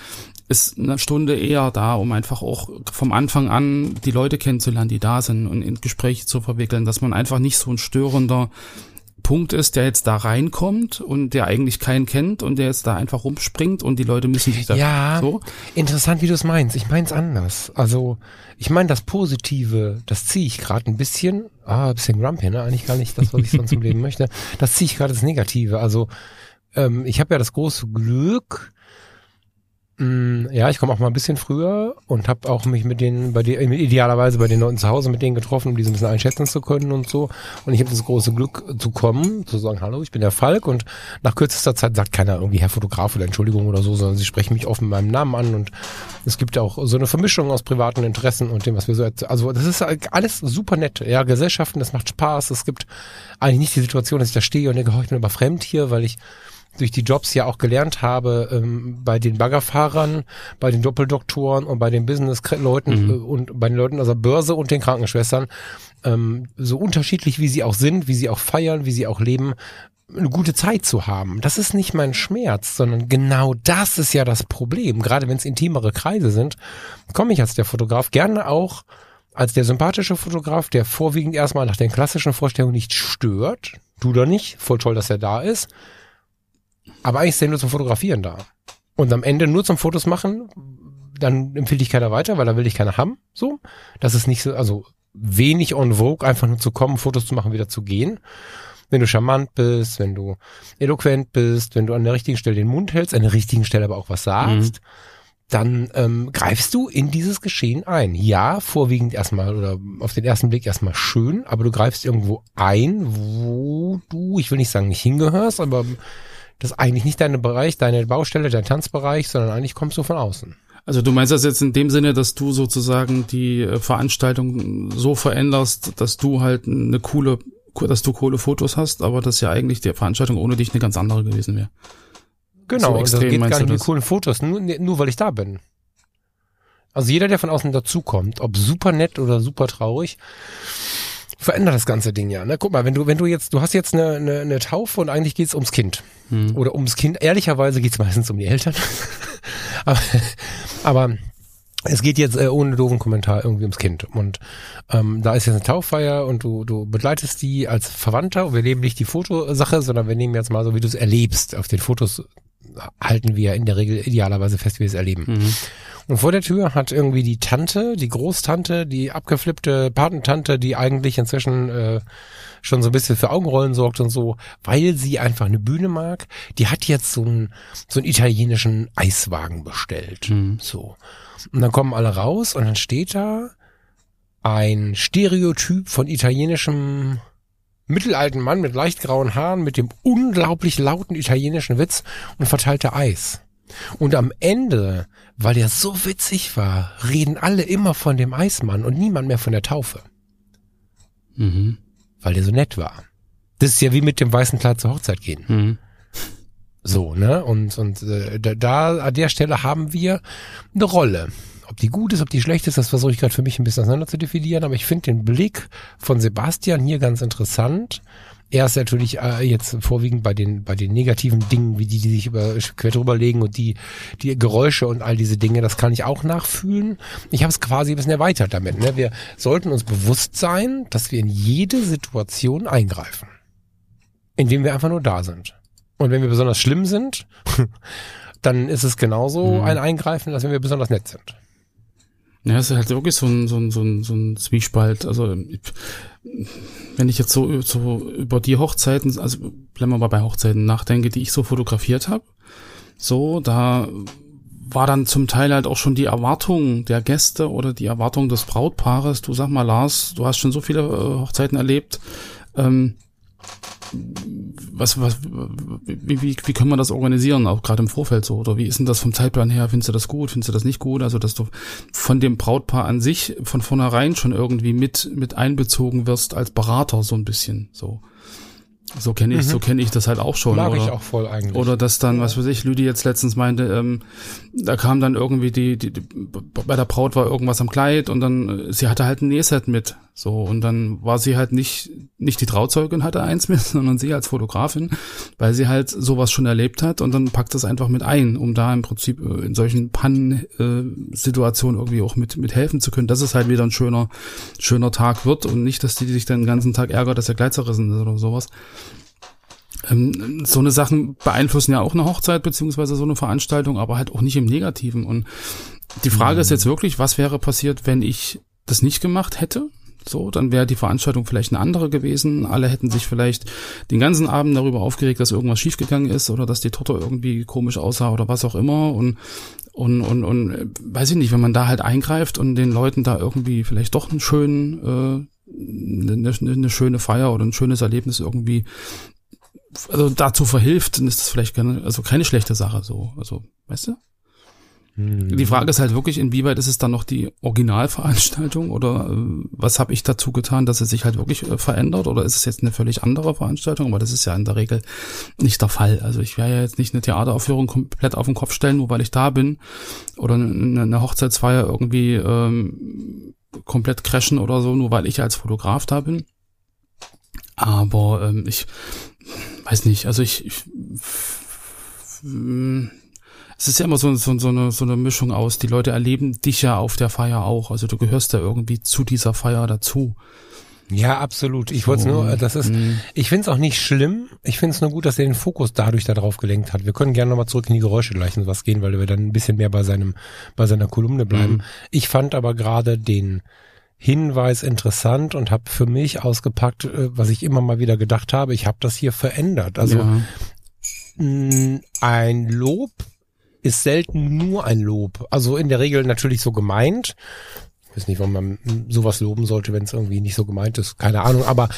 ist eine Stunde eher da, um einfach auch vom Anfang an die Leute kennenzulernen, die da sind und in Gespräche zu verwickeln, dass man einfach nicht so ein störender Punkt ist, der jetzt da reinkommt und der eigentlich keinen kennt und der jetzt da einfach rumspringt und die Leute müssen sich da ja, so. Interessant, wie du es meinst. Ich meine es anders. Also ich meine das Positive, das ziehe ich gerade ein bisschen, ah, ein bisschen grumpy, ne? Eigentlich gar nicht das, was ich sonst im <laughs> Leben möchte. Das ziehe ich gerade das Negative. Also ähm, ich habe ja das große Glück, Ja, ich komme auch mal ein bisschen früher und habe auch mich mit denen, bei den, idealerweise bei den Leuten zu Hause mit denen getroffen, um die so ein bisschen einschätzen zu können und so. Und ich habe das große Glück zu kommen, zu sagen, hallo, ich bin der Falk und nach kürzester Zeit sagt keiner irgendwie Herr Fotograf oder Entschuldigung oder so, sondern sie sprechen mich offen mit meinem Namen an und es gibt auch so eine Vermischung aus privaten Interessen und dem, was wir so. Also das ist alles super nett. Ja, Gesellschaften, das macht Spaß. Es gibt eigentlich nicht die Situation, dass ich da stehe und denke, oh, ich bin aber fremd hier, weil ich durch die Jobs ja auch gelernt habe, ähm, bei den Baggerfahrern, bei den Doppeldoktoren und bei den Business-Leuten Mhm. äh, und bei den Leuten aus der Börse und den Krankenschwestern, ähm, so unterschiedlich wie sie auch sind, wie sie auch feiern, wie sie auch leben, eine gute Zeit zu haben. Das ist nicht mein Schmerz, sondern genau das ist ja das Problem. Gerade wenn es intimere Kreise sind, komme ich als der Fotograf gerne auch als der sympathische Fotograf, der vorwiegend erstmal nach den klassischen Vorstellungen nicht stört. Du da nicht, voll toll, dass er da ist. Aber eigentlich ist er nur zum Fotografieren da. Und am Ende nur zum Fotos machen, dann empfiehlt ich keiner weiter, weil da will ich keiner haben. So. Das ist nicht so, also wenig on vogue, einfach nur zu kommen, Fotos zu machen, wieder zu gehen. Wenn du charmant bist, wenn du eloquent bist, wenn du an der richtigen Stelle den Mund hältst, an der richtigen Stelle aber auch was sagst, dann ähm, greifst du in dieses Geschehen ein. Ja, vorwiegend erstmal oder auf den ersten Blick erstmal schön, aber du greifst irgendwo ein, wo du, ich will nicht sagen nicht hingehörst, aber das ist eigentlich nicht dein Bereich, deine Baustelle, dein Tanzbereich, sondern eigentlich kommst du von außen. Also du meinst das jetzt in dem Sinne, dass du sozusagen die äh, Veranstaltung so veränderst, dass du halt eine coole, dass du coole Fotos hast, aber dass ja eigentlich die Veranstaltung ohne dich eine ganz andere gewesen wäre. Genau, So und das extrem geht gar nicht mit coolen Fotos, nur, nur weil ich da bin. Also jeder, der von außen dazukommt, ob super nett oder super traurig, verändert das ganze Ding ja. Ne? Guck mal, wenn du, wenn du jetzt, du hast jetzt eine, eine, eine Taufe und eigentlich geht's ums Kind. Hm. Oder ums Kind. Ehrlicherweise geht's meistens um die Eltern. <laughs> aber, aber es geht jetzt äh, ohne doofen Kommentar irgendwie ums Kind. Und ähm, da ist jetzt eine Tauffeier und du, du begleitest die als Verwandter. Und wir nehmen nicht die Fotosache, sondern wir nehmen jetzt mal so, wie du es erlebst. Auf den Fotos halten wir in der Regel idealerweise fest, wie wir es erleben. Mhm. Und vor der Tür hat irgendwie die Tante, die Großtante, die abgeflippte Patentante, die eigentlich inzwischen äh, schon so ein bisschen für Augenrollen sorgt und so, weil sie einfach eine Bühne mag, die hat jetzt so einen, so einen italienischen Eiswagen bestellt. Mhm. So. Und dann kommen alle raus und dann steht da ein Stereotyp von italienischem mittelalten Mann mit leicht grauen Haaren mit dem unglaublich lauten italienischen Witz und verteilte Eis. Und am Ende, weil der so witzig war, reden alle immer von dem Eismann und niemand mehr von der Taufe, Mhm. weil der so nett war. Das ist ja wie mit dem weißen Kleid zur Hochzeit gehen. Mhm. So, ne? Und, und äh, da, da an der Stelle haben wir eine Rolle. Ob die gut ist, ob die schlecht ist, das versuche ich gerade für mich ein bisschen auseinander zu definieren, aber ich finde den Blick von Sebastian hier ganz interessant. Er ist natürlich äh, jetzt vorwiegend bei den bei den negativen Dingen, wie die, die sich über quer drüber legen und die die Geräusche und all diese Dinge, das kann ich auch nachfühlen. Ich habe es quasi ein bisschen erweitert damit. Ne? Wir sollten uns bewusst sein, dass wir in jede Situation eingreifen, indem wir einfach nur da sind. Und wenn wir besonders schlimm sind, <laughs> dann ist es genauso Mhm. ein Eingreifen, als wenn wir besonders nett sind. Ja, es ist halt wirklich so ein, so ein, so ein, so ein Zwiespalt. Also, wenn ich jetzt so, so über die Hochzeiten, also bleiben wir mal bei Hochzeiten nachdenke, die ich so fotografiert habe, so, da war dann zum Teil halt auch schon die Erwartung der Gäste oder die Erwartung des Brautpaares. Du sag mal, Lars, du hast schon so viele äh, Hochzeiten erlebt. Ähm, was, was, wie, wie, wie können wir das organisieren, auch gerade im Vorfeld so? Oder wie ist denn das vom Zeitplan her? Findest du das gut? Findest du das nicht gut? Also, dass du von dem Brautpaar an sich von vornherein schon irgendwie mit, mit einbezogen wirst als Berater, so ein bisschen, so. So kenne ich, Mhm. so kenne ich das halt auch schon. Mag oder? ich auch voll eigentlich. Oder dass dann, was weiß ich, Lüdi jetzt letztens meinte, ähm, da kam dann irgendwie die, die, die, bei der Braut war irgendwas am Kleid und dann, äh, sie hatte halt ein Nähset mit. So, und dann war sie halt nicht, nicht die Trauzeugin hatte eins mit, <laughs> sondern sie als Fotografin, weil sie halt sowas schon erlebt hat und dann packt das einfach mit ein, um da im Prinzip äh, in solchen Pannen-Situationen äh, irgendwie auch mit, mit helfen zu können, dass es halt wieder ein schöner, schöner Tag wird und nicht, dass die sich dann den ganzen Tag ärgert, dass der Kleid zerrissen ist oder sowas. Ähm, so eine Sachen beeinflussen ja auch eine Hochzeit beziehungsweise so eine Veranstaltung, aber halt auch nicht im Negativen. Und die Frage ist jetzt wirklich, was wäre passiert, wenn ich das nicht gemacht hätte? So, dann wäre die Veranstaltung vielleicht eine andere gewesen. Alle hätten sich vielleicht den ganzen Abend darüber aufgeregt, dass irgendwas schiefgegangen ist oder dass die Torte irgendwie komisch aussah oder was auch immer. Und und, und, und äh, weiß ich nicht, wenn man da halt eingreift und den Leuten da irgendwie vielleicht doch einen schönen, äh, eine, eine schöne Feier oder ein schönes Erlebnis irgendwie also dazu verhilft, dann ist das vielleicht keine, also keine schlechte Sache so. Also, weißt du? Die Frage ist halt wirklich, inwieweit ist es dann noch die Originalveranstaltung oder äh, was habe ich dazu getan, dass es sich halt wirklich äh, verändert oder ist es jetzt eine völlig andere Veranstaltung? Aber das ist ja in der Regel nicht der Fall. Also ich werde ja jetzt nicht eine Theateraufführung komplett auf den Kopf stellen, nur weil ich da bin oder eine, eine Hochzeitsfeier irgendwie ähm, komplett crashen oder so, nur weil ich als Fotograf da bin. Aber ähm, ich weiß nicht, also ich, ich es ist ja immer so, so, so, eine, so eine Mischung aus. Die Leute erleben dich ja auf der Feier auch. Also du gehörst ja irgendwie zu dieser Feier dazu. Ja, absolut. Ich wollte nur, das ist, mhm. ich finde es auch nicht schlimm. Ich finde es nur gut, dass er den Fokus dadurch darauf gelenkt hat. Wir können gerne nochmal zurück in die Geräusche gleich und was gehen, weil wir dann ein bisschen mehr bei seinem, bei seiner Kolumne bleiben. Mhm. Ich fand aber gerade den Hinweis interessant und habe für mich ausgepackt, äh, was ich immer mal wieder gedacht habe. Ich habe das hier verändert. Also ja. ein Lob ist selten nur ein Lob. Also in der Regel natürlich so gemeint. Ich weiß nicht, warum man sowas loben sollte, wenn es irgendwie nicht so gemeint ist. Keine Ahnung, aber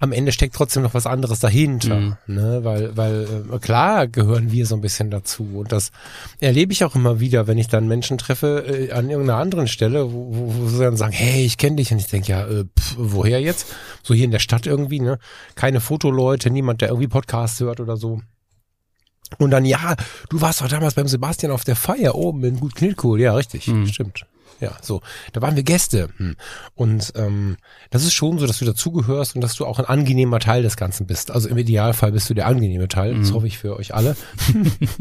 am Ende steckt trotzdem noch was anderes dahinter, mhm. ne? Weil, weil äh, klar gehören wir so ein bisschen dazu und das erlebe ich auch immer wieder, wenn ich dann Menschen treffe äh, an irgendeiner anderen Stelle, wo, wo, wo sie dann sagen, hey, ich kenne dich und ich denke ja, äh, pff, woher jetzt? So hier in der Stadt irgendwie, ne? Keine Fotoleute, niemand, der irgendwie Podcasts hört oder so. Und dann, ja, du warst doch damals beim Sebastian auf der Feier oben in Gut Knitkohl. Ja, richtig, mhm. stimmt. Ja, so. Da waren wir Gäste. Hm. Und ähm, das ist schon so, dass du dazugehörst und dass du auch ein angenehmer Teil des Ganzen bist. Also im Idealfall bist du der angenehme Teil. Mhm. Das hoffe ich für euch alle. <laughs>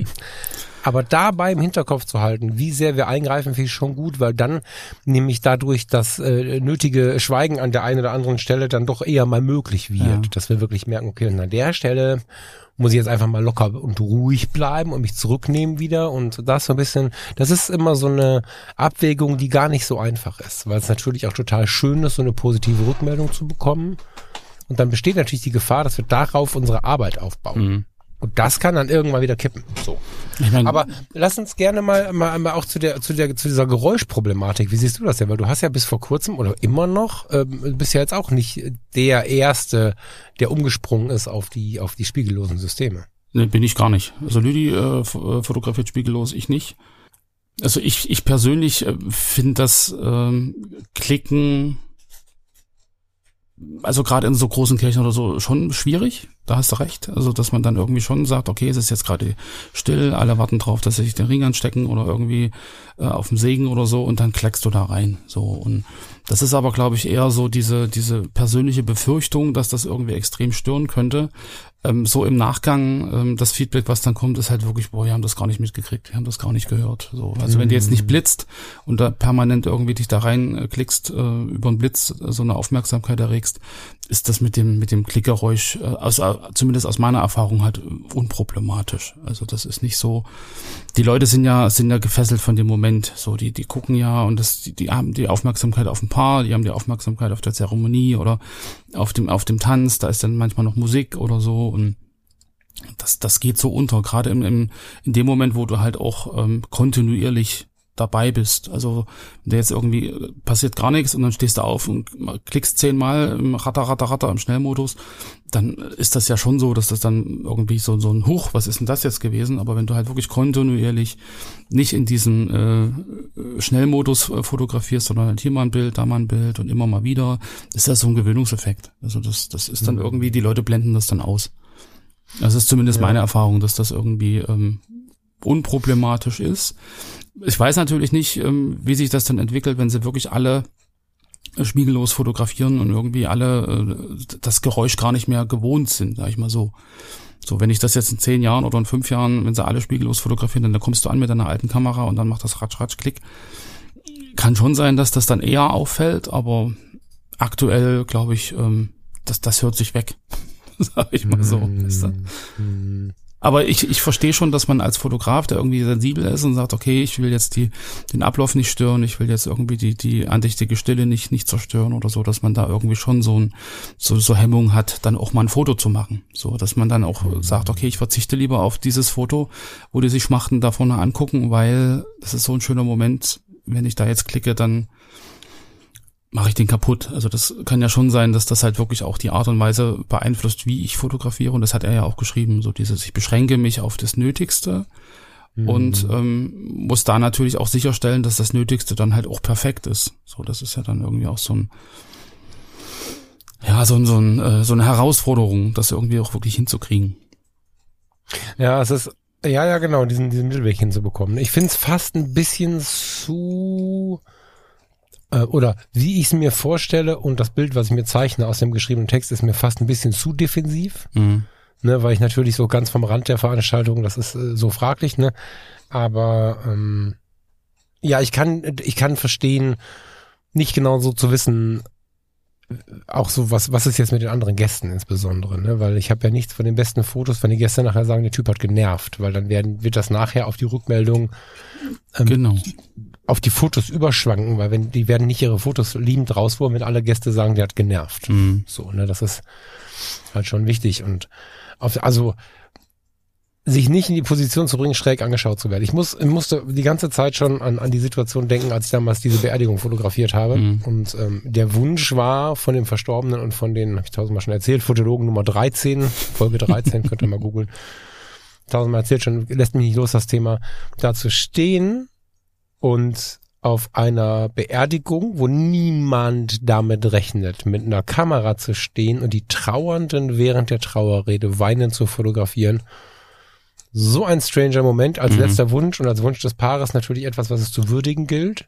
Aber dabei im Hinterkopf zu halten, wie sehr wir eingreifen, finde ich schon gut, weil dann nämlich dadurch das äh, nötige Schweigen an der einen oder anderen Stelle dann doch eher mal möglich wird. Ja. Dass wir wirklich merken, okay, an der Stelle muss ich jetzt einfach mal locker und ruhig bleiben und mich zurücknehmen wieder und das so ein bisschen, das ist immer so eine Abwägung, die gar nicht so einfach ist, weil es natürlich auch total schön ist, so eine positive Rückmeldung zu bekommen. Und dann besteht natürlich die Gefahr, dass wir darauf unsere Arbeit aufbauen. Mhm. Und das kann dann irgendwann wieder kippen. So. Ich mein, Aber lass uns gerne mal, mal, mal auch zu der, zu der, zu dieser Geräuschproblematik. Wie siehst du das denn? Weil du hast ja bis vor kurzem oder immer noch, ähm, bist ja jetzt auch nicht der Erste, der umgesprungen ist auf die, auf die spiegellosen Systeme. Ne, bin ich gar nicht. Also Lüdi äh, äh fotografiert spiegellos, ich nicht. Also ich, ich persönlich äh, finde das ähm, Klicken also gerade in so großen Kirchen oder so schon schwierig. Da hast du recht. Also, dass man dann irgendwie schon sagt, okay, es ist jetzt gerade still, alle warten drauf, dass sie sich den Ring anstecken oder irgendwie äh, auf dem Segen oder so und dann kleckst du da rein. So und das ist aber, glaube ich, eher so diese diese persönliche Befürchtung, dass das irgendwie extrem stören könnte. Ähm, so im Nachgang ähm, das Feedback, was dann kommt, ist halt wirklich, boah, wir haben das gar nicht mitgekriegt, wir haben das gar nicht gehört. So, also mhm. wenn du jetzt nicht mhm. blitzt und da permanent irgendwie dich da reinklickst, äh, über einen Blitz äh, so eine Aufmerksamkeit erregst, ist das mit dem mit dem Klickgeräusch äh, aus, äh, zumindest aus meiner Erfahrung halt unproblematisch. Also das ist nicht so. Die Leute sind ja sind ja gefesselt von dem Moment. So die die gucken ja und das die, die haben die Aufmerksamkeit auf dem Paar, die haben die Aufmerksamkeit auf der Zeremonie oder auf dem auf dem Tanz. Da ist dann manchmal noch Musik oder so und das das geht so unter. Gerade im, im in dem Moment, wo du halt auch ähm, kontinuierlich dabei bist. Also wenn der jetzt irgendwie äh, passiert gar nichts und dann stehst du auf und klickst zehnmal im Ratter, Ratter, Ratter im Schnellmodus, dann ist das ja schon so, dass das dann irgendwie so, so ein Huch, was ist denn das jetzt gewesen? Aber wenn du halt wirklich kontinuierlich nicht in diesem äh, Schnellmodus äh, fotografierst, sondern halt hier mal ein Bild, da mal ein Bild und immer mal wieder, ist das so ein Gewöhnungseffekt. Also das, das ist dann mhm. irgendwie, die Leute blenden das dann aus. Das ist zumindest ja. meine Erfahrung, dass das irgendwie ähm, unproblematisch ist. Ich weiß natürlich nicht, ähm, wie sich das dann entwickelt, wenn sie wirklich alle spiegellos fotografieren und irgendwie alle äh, das Geräusch gar nicht mehr gewohnt sind, sag ich mal so. So, wenn ich das jetzt in zehn Jahren oder in fünf Jahren, wenn sie alle spiegellos fotografieren, dann kommst du an mit deiner alten Kamera und dann macht das Ratsch, Ratsch, Klick. Kann schon sein, dass das dann eher auffällt, aber aktuell glaube ich, ähm, das, das hört sich weg. <laughs> sag ich mal so. Mm, aber ich, ich verstehe schon, dass man als Fotograf, der irgendwie sensibel ist und sagt, okay, ich will jetzt die, den Ablauf nicht stören, ich will jetzt irgendwie die, die andächtige Stille nicht, nicht zerstören oder so, dass man da irgendwie schon so ein, so, so Hemmung hat, dann auch mal ein Foto zu machen. So, dass man dann auch sagt, okay, ich verzichte lieber auf dieses Foto, wo die sich Schmachten da vorne angucken, weil das ist so ein schöner Moment. Wenn ich da jetzt klicke, dann mache ich den kaputt. Also das kann ja schon sein, dass das halt wirklich auch die Art und Weise beeinflusst, wie ich fotografiere. Und das hat er ja auch geschrieben, so dieses, ich beschränke mich auf das Nötigste mhm. und ähm, muss da natürlich auch sicherstellen, dass das Nötigste dann halt auch perfekt ist. So, das ist ja dann irgendwie auch so ein ja, so, so, ein, äh, so eine Herausforderung, das irgendwie auch wirklich hinzukriegen. Ja, es ist, ja, ja, genau, diesen, diesen Mittelweg hinzubekommen. Ich finde es fast ein bisschen zu, äh, oder wie ich es mir vorstelle und das Bild, was ich mir zeichne aus dem geschriebenen Text, ist mir fast ein bisschen zu defensiv. Mhm. Ne, weil ich natürlich so ganz vom Rand der Veranstaltung, das ist äh, so fraglich, ne? Aber ähm, ja, ich kann, ich kann verstehen, nicht genau so zu wissen, auch so, was, was ist jetzt mit den anderen Gästen insbesondere, ne? Weil ich habe ja nichts von den besten Fotos, wenn die Gäste nachher sagen, der Typ hat genervt, weil dann werden, wird das nachher auf die Rückmeldung ähm, genau. Auf die Fotos überschwanken, weil wenn die werden nicht ihre Fotos liebend rauswurmen, wenn alle Gäste sagen, der hat genervt. Mhm. So, ne? Das ist halt schon wichtig. Und auf, also sich nicht in die Position zu bringen, schräg angeschaut zu werden. Ich muss, musste die ganze Zeit schon an, an die Situation denken, als ich damals diese Beerdigung fotografiert habe. Mhm. Und ähm, der Wunsch war von dem Verstorbenen und von den, habe ich tausendmal schon erzählt, Fotologen Nummer 13, Folge 13, könnt ihr mal googeln. <laughs> Tausendmal erzählt schon, lässt mich nicht los, das Thema, da zu stehen und auf einer Beerdigung, wo niemand damit rechnet, mit einer Kamera zu stehen und die Trauernden während der Trauerrede weinend zu fotografieren so ein stranger Moment als mhm. letzter Wunsch und als Wunsch des Paares natürlich etwas, was es zu würdigen gilt.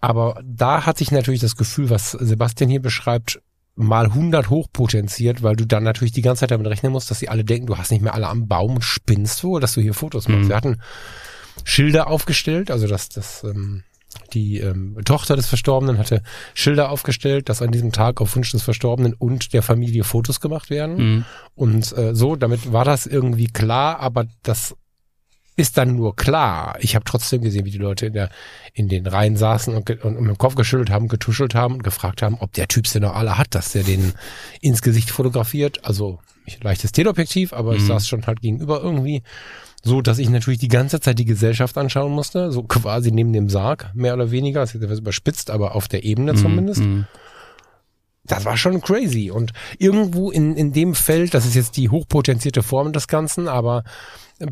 Aber da hat sich natürlich das Gefühl, was Sebastian hier beschreibt, mal 100 hochpotenziert, weil du dann natürlich die ganze Zeit damit rechnen musst, dass sie alle denken, du hast nicht mehr alle am Baum und spinnst wohl, dass du hier Fotos machst. Mhm. Wir hatten Schilder aufgestellt, also das, das ähm, die ähm, Tochter des Verstorbenen hatte Schilder aufgestellt, dass an diesem Tag auf Wunsch des Verstorbenen und der Familie Fotos gemacht werden. Mhm. Und äh, so, damit war das irgendwie klar, aber das ist dann nur klar. Ich habe trotzdem gesehen, wie die Leute in der in den Reihen saßen und, und, und mit dem Kopf geschüttelt haben, getuschelt haben und gefragt haben, ob der Typ sie noch alle hat, dass der den ins Gesicht fotografiert. Also leichtes Teleobjektiv, aber mhm. ich saß schon halt gegenüber irgendwie so dass ich natürlich die ganze Zeit die Gesellschaft anschauen musste, so quasi neben dem Sarg, mehr oder weniger, das ist etwas überspitzt, aber auf der Ebene mm, zumindest. Mm. Das war schon crazy und irgendwo in, in dem Feld, das ist jetzt die hochpotenzierte Form des Ganzen, aber äh,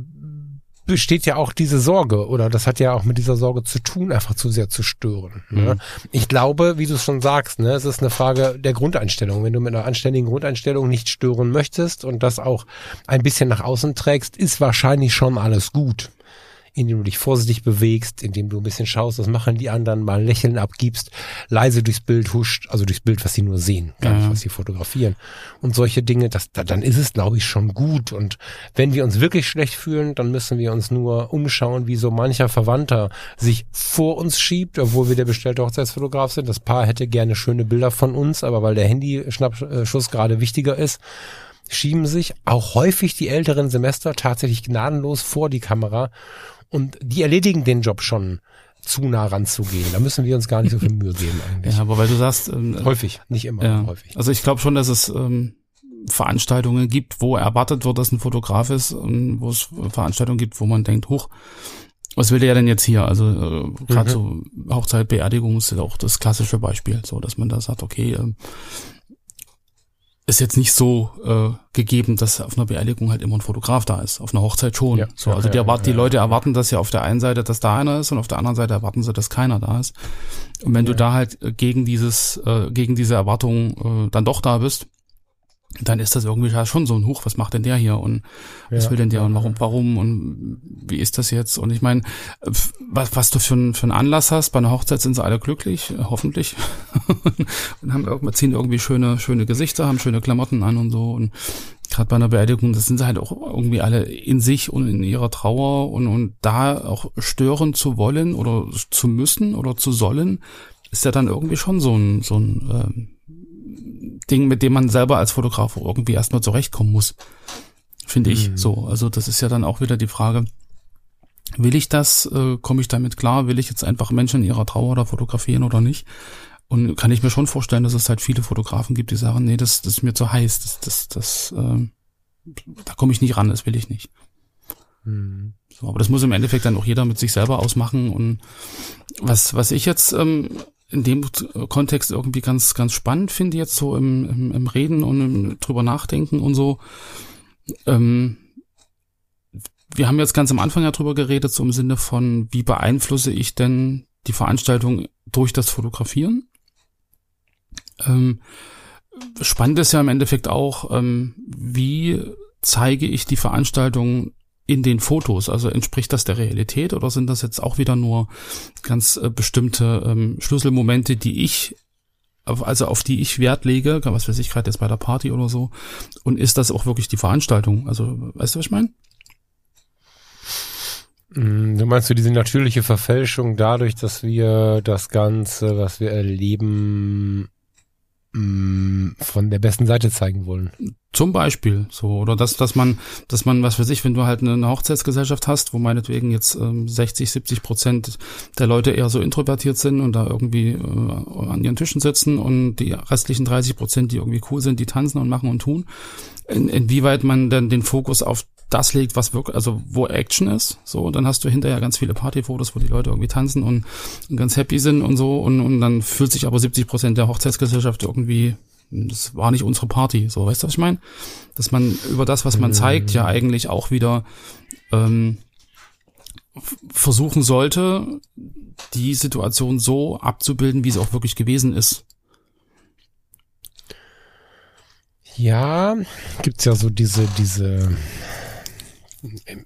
besteht ja auch diese Sorge oder das hat ja auch mit dieser Sorge zu tun, einfach zu sehr zu stören. Ne? Mhm. Ich glaube, wie du es schon sagst, ne, es ist eine Frage der Grundeinstellung. Wenn du mit einer anständigen Grundeinstellung nicht stören möchtest und das auch ein bisschen nach außen trägst, ist wahrscheinlich schon alles gut indem du dich vorsichtig bewegst, indem du ein bisschen schaust, was machen die anderen, mal ein Lächeln abgibst, leise durchs Bild huscht, also durchs Bild, was sie nur sehen, gar ja. nicht, was sie fotografieren. Und solche Dinge, das, dann ist es, glaube ich, schon gut. Und wenn wir uns wirklich schlecht fühlen, dann müssen wir uns nur umschauen, wie so mancher Verwandter sich vor uns schiebt, obwohl wir der bestellte Hochzeitsfotograf sind. Das Paar hätte gerne schöne Bilder von uns, aber weil der Handyschnappschuss gerade wichtiger ist, schieben sich auch häufig die älteren Semester tatsächlich gnadenlos vor die Kamera und die erledigen den Job schon zu nah ranzugehen. Da müssen wir uns gar nicht so viel Mühe geben eigentlich. Ja, aber weil du sagst, ähm, häufig, nicht immer, ja. häufig. Also ich glaube schon, dass es ähm, Veranstaltungen gibt, wo erwartet wird, dass ein Fotograf ist und wo es Veranstaltungen gibt, wo man denkt, hoch, was will der denn jetzt hier? Also äh, gerade mhm. so Hochzeit, Beerdigung ist ja auch das klassische Beispiel, so dass man da sagt, okay, äh, ist jetzt nicht so äh, gegeben, dass auf einer Beerdigung halt immer ein Fotograf da ist. Auf einer Hochzeit schon. Ja, so, also die, erwart ja, die Leute erwarten das ja auf der einen Seite, dass da einer ist und auf der anderen Seite erwarten sie, dass keiner da ist. Und wenn du da halt gegen dieses, äh, gegen diese Erwartung äh, dann doch da bist, dann ist das irgendwie schon so ein Huch, was macht denn der hier und was ja, will denn der und warum, warum und wie ist das jetzt? Und ich meine, was, was du für, ein, für einen Anlass hast, bei einer Hochzeit sind sie alle glücklich, hoffentlich. <laughs> und haben irgendwie, ziehen irgendwie schöne, schöne Gesichter, haben schöne Klamotten an und so. Und gerade bei einer Beerdigung, das sind sie halt auch irgendwie alle in sich und in ihrer Trauer und, und da auch stören zu wollen oder zu müssen oder zu sollen, ist ja dann irgendwie schon so ein, so ein ähm, Ding, mit dem man selber als Fotograf irgendwie erstmal zurechtkommen muss. Finde ich mhm. so. Also das ist ja dann auch wieder die Frage, will ich das, äh, komme ich damit klar, will ich jetzt einfach Menschen in ihrer Trauer da fotografieren oder nicht? Und kann ich mir schon vorstellen, dass es halt viele Fotografen gibt, die sagen, nee, das, das ist mir zu heiß, das, das, das, äh, da komme ich nicht ran, das will ich nicht. Mhm. So, aber das muss im Endeffekt dann auch jeder mit sich selber ausmachen. Und was, was ich jetzt ähm, in dem Kontext irgendwie ganz, ganz spannend finde, jetzt so im, im, im Reden und im drüber nachdenken und so. Ähm, wir haben jetzt ganz am Anfang ja drüber geredet, so im Sinne von, wie beeinflusse ich denn die Veranstaltung durch das Fotografieren? Ähm, spannend ist ja im Endeffekt auch, ähm, wie zeige ich die Veranstaltung in den Fotos? Also entspricht das der Realität oder sind das jetzt auch wieder nur ganz äh, bestimmte ähm, Schlüsselmomente, die ich also auf die ich Wert lege, was weiß ich gerade jetzt bei der Party oder so. Und ist das auch wirklich die Veranstaltung? Also, weißt du, was ich meine? Mm, du meinst du diese natürliche Verfälschung dadurch, dass wir das Ganze, was wir erleben, von der besten Seite zeigen wollen. Zum Beispiel so oder dass dass man dass man was für sich, wenn du halt eine Hochzeitsgesellschaft hast, wo meinetwegen jetzt ähm, 60 70 Prozent der Leute eher so introvertiert sind und da irgendwie äh, an ihren Tischen sitzen und die restlichen 30 Prozent, die irgendwie cool sind, die tanzen und machen und tun. In, inwieweit man dann den Fokus auf das legt, was wirklich, also wo Action ist, so, und dann hast du hinterher ganz viele Partyfotos, wo die Leute irgendwie tanzen und, und ganz happy sind und so, und, und dann fühlt sich aber 70 Prozent der Hochzeitsgesellschaft irgendwie, das war nicht unsere Party, so, weißt du, was ich meine? Dass man über das, was man mhm. zeigt, ja eigentlich auch wieder ähm, versuchen sollte, die Situation so abzubilden, wie sie auch wirklich gewesen ist. Ja, gibt's ja so diese, diese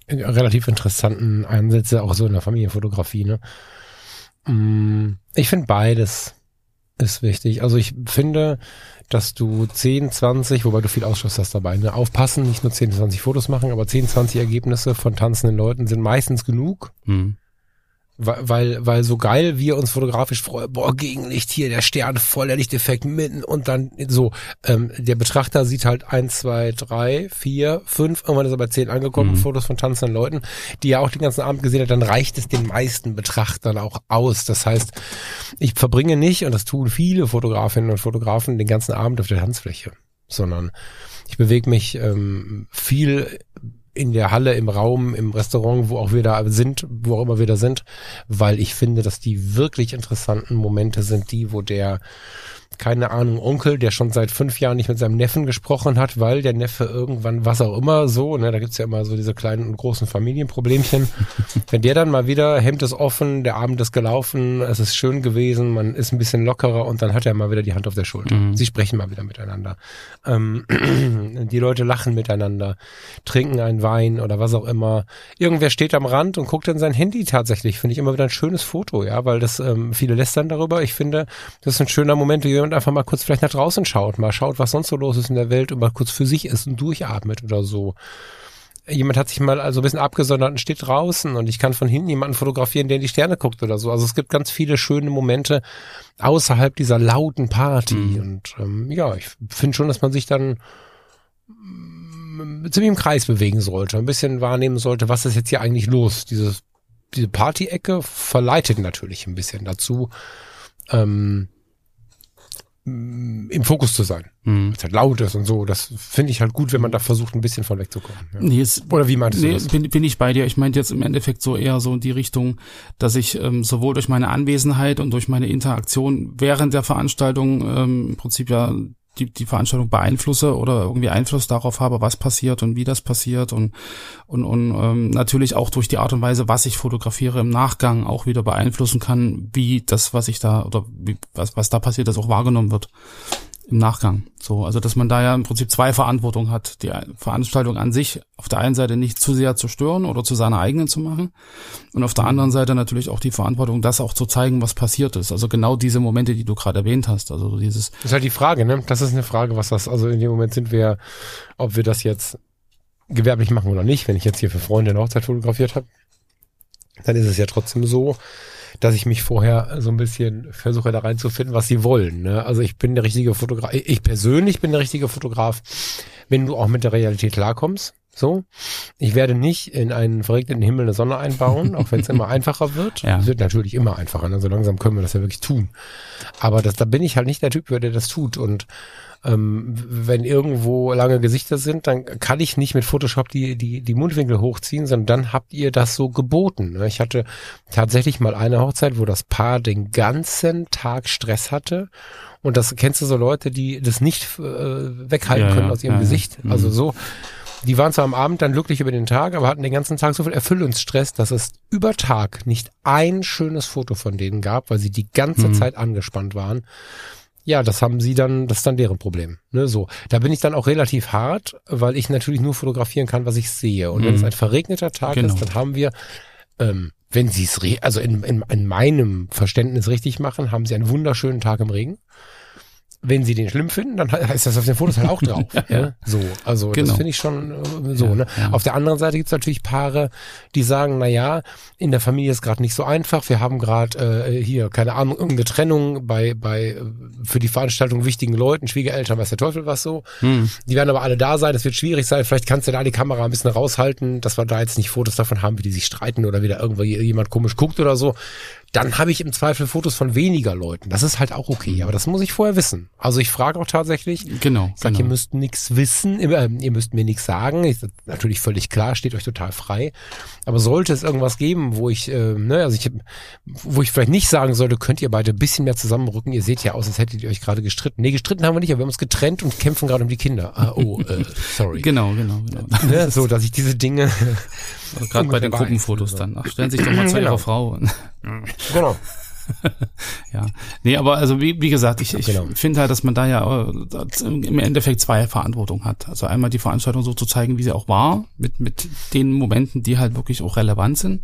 relativ interessanten Ansätze, auch so in der Familienfotografie. Ne? Mm, ich finde beides ist wichtig. Also ich finde, dass du 10, 20, wobei du viel Ausschuss hast dabei, ne? aufpassen, nicht nur 10, 20 Fotos machen, aber 10, 20 Ergebnisse von tanzenden Leuten sind meistens genug. Mhm weil, weil so geil wir uns fotografisch freuen, boah, Gegenlicht hier, der Stern voll, der Lichteffekt mitten und dann so, ähm, der Betrachter sieht halt eins, zwei, drei, vier, fünf, irgendwann ist er bei zehn angekommen, mhm. Fotos von tanzenden Leuten, die er auch den ganzen Abend gesehen hat, dann reicht es den meisten Betrachtern auch aus. Das heißt, ich verbringe nicht, und das tun viele Fotografinnen und Fotografen, den ganzen Abend auf der Tanzfläche, sondern ich bewege mich ähm, viel in der Halle, im Raum, im Restaurant, wo auch wir da sind, wo auch immer wir da sind, weil ich finde, dass die wirklich interessanten Momente sind die, wo der keine Ahnung, Onkel, der schon seit fünf Jahren nicht mit seinem Neffen gesprochen hat, weil der Neffe irgendwann, was auch immer so, ne, da gibt's ja immer so diese kleinen und großen Familienproblemchen. <laughs> Wenn der dann mal wieder, Hemd ist offen, der Abend ist gelaufen, es ist schön gewesen, man ist ein bisschen lockerer und dann hat er mal wieder die Hand auf der Schulter. Mhm. Sie sprechen mal wieder miteinander. Ähm, <clears throat> die Leute lachen miteinander, trinken einen Wein oder was auch immer. Irgendwer steht am Rand und guckt in sein Handy tatsächlich. Finde ich immer wieder ein schönes Foto, ja, weil das ähm, viele lästern darüber. Ich finde, das ist ein schöner Moment, wie jemand einfach mal kurz vielleicht nach draußen schaut, mal schaut, was sonst so los ist in der Welt und mal kurz für sich ist und durchatmet oder so. Jemand hat sich mal also ein bisschen abgesondert und steht draußen und ich kann von hinten jemanden fotografieren, der in die Sterne guckt oder so. Also es gibt ganz viele schöne Momente außerhalb dieser lauten Party mhm. und ähm, ja, ich finde schon, dass man sich dann mm, ziemlich im Kreis bewegen sollte, ein bisschen wahrnehmen sollte, was ist jetzt hier eigentlich los. Diese, diese Party-Ecke verleitet natürlich ein bisschen dazu, ähm, im Fokus zu sein. Mhm. Es halt laut ist und so. Das finde ich halt gut, wenn man da versucht, ein bisschen von wegzukommen. Ja. Nee, es, Oder wie meintest nee, du das? Bin, bin ich bei dir. Ich meinte jetzt im Endeffekt so eher so in die Richtung, dass ich ähm, sowohl durch meine Anwesenheit und durch meine Interaktion während der Veranstaltung ähm, im Prinzip ja die, die Veranstaltung beeinflusse oder irgendwie Einfluss darauf habe, was passiert und wie das passiert und, und, und ähm, natürlich auch durch die Art und Weise, was ich fotografiere im Nachgang auch wieder beeinflussen kann, wie das, was ich da oder wie, was, was da passiert, das auch wahrgenommen wird im Nachgang. So, also dass man da ja im Prinzip zwei Verantwortung hat. Die Veranstaltung an sich auf der einen Seite nicht zu sehr zu stören oder zu seiner eigenen zu machen und auf der anderen Seite natürlich auch die Verantwortung, das auch zu zeigen, was passiert ist. Also genau diese Momente, die du gerade erwähnt hast. Also dieses. Das ist halt die Frage, ne? Das ist eine Frage, was das, also in dem Moment sind wir, ob wir das jetzt gewerblich machen oder nicht. Wenn ich jetzt hier für Freunde eine Hochzeit fotografiert habe, dann ist es ja trotzdem so, dass ich mich vorher so ein bisschen versuche da reinzufinden, was sie wollen. Ne? Also ich bin der richtige Fotograf. Ich persönlich bin der richtige Fotograf, wenn du auch mit der Realität klarkommst. So, ich werde nicht in einen verregneten Himmel eine Sonne einbauen, auch wenn es immer <laughs> einfacher wird. Ja. Es wird natürlich immer einfacher, ne? so langsam können wir das ja wirklich tun. Aber das, da bin ich halt nicht der Typ, der das tut. Und ähm, wenn irgendwo lange Gesichter sind, dann kann ich nicht mit Photoshop die, die, die Mundwinkel hochziehen, sondern dann habt ihr das so geboten. Ne? Ich hatte tatsächlich mal eine Hochzeit, wo das Paar den ganzen Tag Stress hatte. Und das kennst du so Leute, die das nicht äh, weghalten ja, können ja, aus ihrem ja, Gesicht. Also so. Die waren zwar am Abend dann glücklich über den Tag, aber hatten den ganzen Tag so viel Erfüllungsstress, dass es über Tag nicht ein schönes Foto von denen gab, weil sie die ganze Mhm. Zeit angespannt waren. Ja, das haben sie dann, das ist dann deren Problem. Ne, so. Da bin ich dann auch relativ hart, weil ich natürlich nur fotografieren kann, was ich sehe. Und wenn Mhm. es ein verregneter Tag Genau. ist, dann haben wir, ähm, wenn sie es, also in, in, in meinem Verständnis richtig machen, haben sie einen wunderschönen Tag im Regen. Wenn sie den schlimm finden, dann <laughs> ist das auf den Fotos halt auch drauf. <laughs> ja. So, also Genau. das finde ich schon äh, so. Ja, ne? ja. Auf der anderen Seite gibt es natürlich Paare, die sagen, na ja, in der Familie ist gerade nicht so einfach. Wir haben gerade äh, hier keine Ahnung irgendeine Trennung bei bei äh, für die Veranstaltung wichtigen Leuten, Schwiegereltern, weiß der Teufel was so. Hm. Die werden aber alle da sein. Es wird schwierig sein. Vielleicht kannst du da die Kamera ein bisschen raushalten, dass wir da jetzt nicht Fotos davon haben, wie die sich streiten oder wieder irgendwo jemand komisch guckt oder so. Dann habe ich im Zweifel Fotos von weniger Leuten. Das ist halt auch okay, aber das muss ich vorher wissen. Also ich frage auch tatsächlich, Genau, Sag, genau. ihr müsst nichts wissen, ihr, äh, ihr müsst mir nichts sagen. Ist natürlich völlig klar, steht euch total frei. Aber sollte es irgendwas geben, wo ich, äh, ne, also ich, wo ich vielleicht nicht sagen sollte, könnt ihr beide ein bisschen mehr zusammenrücken. Ihr seht ja aus, als hättet ihr euch gerade gestritten. Nee, gestritten haben wir nicht, aber wir haben uns getrennt und kämpfen gerade um die Kinder. Ah, oh, äh, <laughs> sorry. Genau, genau, genau. ne, so, dass ich diese Dinge, <laughs> Also Gerade bei den Gruppenfotos dann. Ach, stellen sich doch mal zu Genau. ihrer Frau. <laughs> genau. <laughs> ja. Nee, aber also wie, wie gesagt, ich, ich Genau. finde halt, dass man da ja äh, im Endeffekt zwei Verantwortung hat. Also einmal die Veranstaltung so zu zeigen, wie sie auch war, mit, mit den Momenten, die halt wirklich auch relevant sind.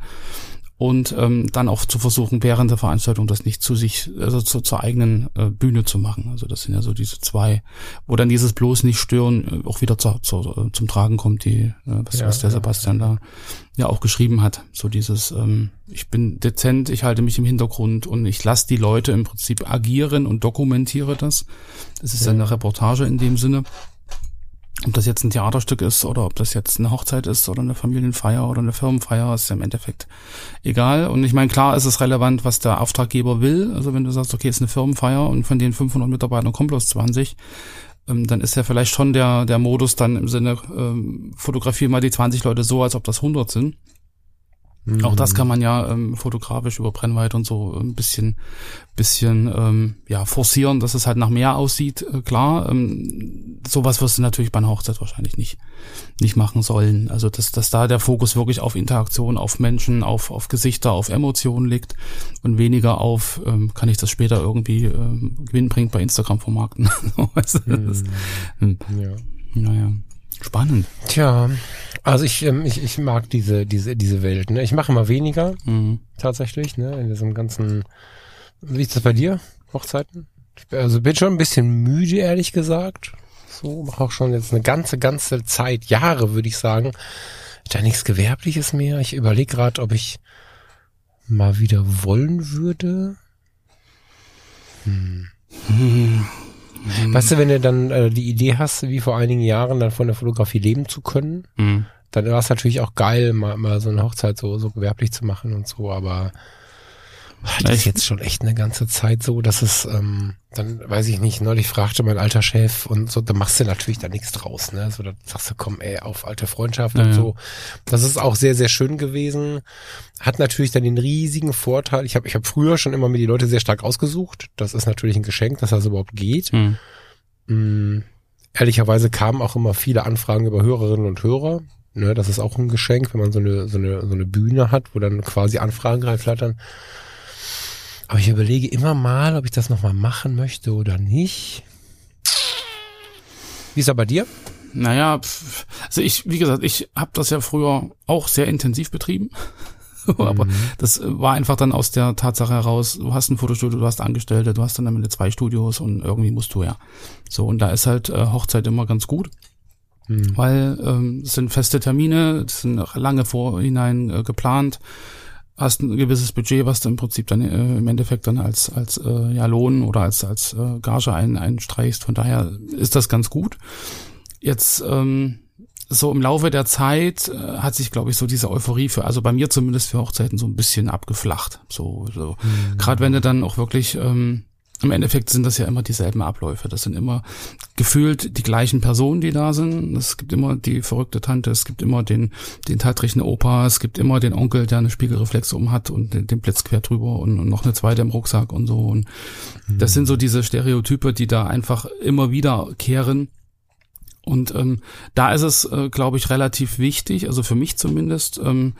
Und ähm, dann auch zu versuchen, während der Veranstaltung das nicht zu sich, also zu, zur eigenen äh, Bühne zu machen. Also das sind ja so diese zwei, wo dann dieses bloß nicht stören äh, auch wieder zu, zu, zum Tragen kommt, die, äh, was, Ja, was der ja, Sebastian da ja auch geschrieben hat. So dieses, ähm, ich bin dezent, ich halte mich im Hintergrund und ich lasse die Leute im Prinzip agieren und dokumentiere das. Das ist eine Reportage in dem Sinne. Ob das jetzt ein Theaterstück ist oder ob das jetzt eine Hochzeit ist oder eine Familienfeier oder eine Firmenfeier, ist im Endeffekt egal. Und ich meine, klar ist es relevant, was der Auftraggeber will. Also wenn du sagst, okay, es ist eine Firmenfeier und von den 500 Mitarbeitern kommen bloß 20, ähm, dann ist ja vielleicht schon der, der Modus dann im Sinne, ähm, fotografiere mal die 20 Leute so, als ob das 100 sind. Auch das kann man ja ähm, fotografisch über Brennweite und so ein bisschen, bisschen ähm, ja forcieren, dass es halt nach mehr aussieht. Äh, klar, ähm, sowas wirst du natürlich bei einer Hochzeit wahrscheinlich nicht nicht machen sollen. Also dass, dass da der Fokus wirklich auf Interaktion, auf Menschen, auf auf Gesichter, auf Emotionen liegt und weniger auf ähm, kann ich das später irgendwie ähm, gewinnbringend bei Instagram vermarkten. <laughs> weißt du, das, hm, Ja. naja, spannend. Tja, also ich, ähm, ich, ich mag diese, diese, diese Welt. Ne? Ich mache immer weniger. Mhm. tatsächlich, ne, in diesem ganzen, wie ist das bei dir, Hochzeiten? Also bin schon ein bisschen müde, ehrlich gesagt. So, mache auch schon jetzt eine ganze, ganze Zeit, Jahre, würde ich sagen, da nichts Gewerbliches mehr. Ich überlege gerade, ob ich mal wieder wollen würde. Hm. Weißt du, wenn du dann äh, die Idee hast, wie vor einigen Jahren dann von der Fotografie leben zu können, Mhm. dann war es natürlich auch geil, mal, mal so eine Hochzeit so, so gewerblich zu machen und so, aber das ist jetzt schon echt eine ganze Zeit so, dass es, ähm, dann weiß ich nicht, neulich fragte mein alter Chef und so, da machst du natürlich da nichts draus, ne? So, da sagst du, komm, ey, auf alte Freundschaft Ja, und so. Das ist auch sehr, sehr schön gewesen. Hat natürlich dann den riesigen Vorteil. Ich habe ich hab früher schon immer mir die Leute sehr stark ausgesucht. Das ist natürlich ein Geschenk, dass das überhaupt geht. Mhm. Mm, ehrlicherweise kamen auch immer viele Anfragen über Hörerinnen und Hörer. Ne, das ist auch ein Geschenk, wenn man so eine, so eine, so eine Bühne hat, wo dann quasi Anfragen reinflattern. Aber ich überlege immer mal, ob ich das nochmal machen möchte oder nicht. Wie ist er bei dir? Naja, also ich, wie gesagt, ich habe das ja früher auch sehr intensiv betrieben. <laughs> Aber das war einfach dann aus der Tatsache heraus, du hast ein Fotostudio, du hast Angestellte, du hast dann am Ende zwei Studios und irgendwie musst du ja. So, und da ist halt äh, Hochzeit immer ganz gut, Hm. weil ähm, es sind feste Termine, es sind lange vorhinein äh, geplant, hast ein gewisses Budget, was du im Prinzip dann äh, im Endeffekt dann als als äh, ja Lohn oder als als äh, Gage ein, einstreichst. Von daher ist das ganz gut. Jetzt ähm, so im Laufe der Zeit äh, hat sich, glaube ich, so diese Euphorie für, also bei mir zumindest für Hochzeiten so ein bisschen abgeflacht. So, so. gerade wenn du dann auch wirklich ähm, im Endeffekt sind das ja immer dieselben Abläufe. Das sind immer gefühlt die gleichen Personen, die da sind. Es gibt immer die verrückte Tante, es gibt immer den, den tatrichten Opa, es gibt immer den Onkel, der eine Spiegelreflex um hat und den, den Blitz quer drüber und, und noch eine zweite im Rucksack und so. Und das sind so diese Stereotype, die da einfach immer wieder kehren. Und ähm, da ist es, äh, glaube ich, relativ wichtig, also für mich zumindest, ähm,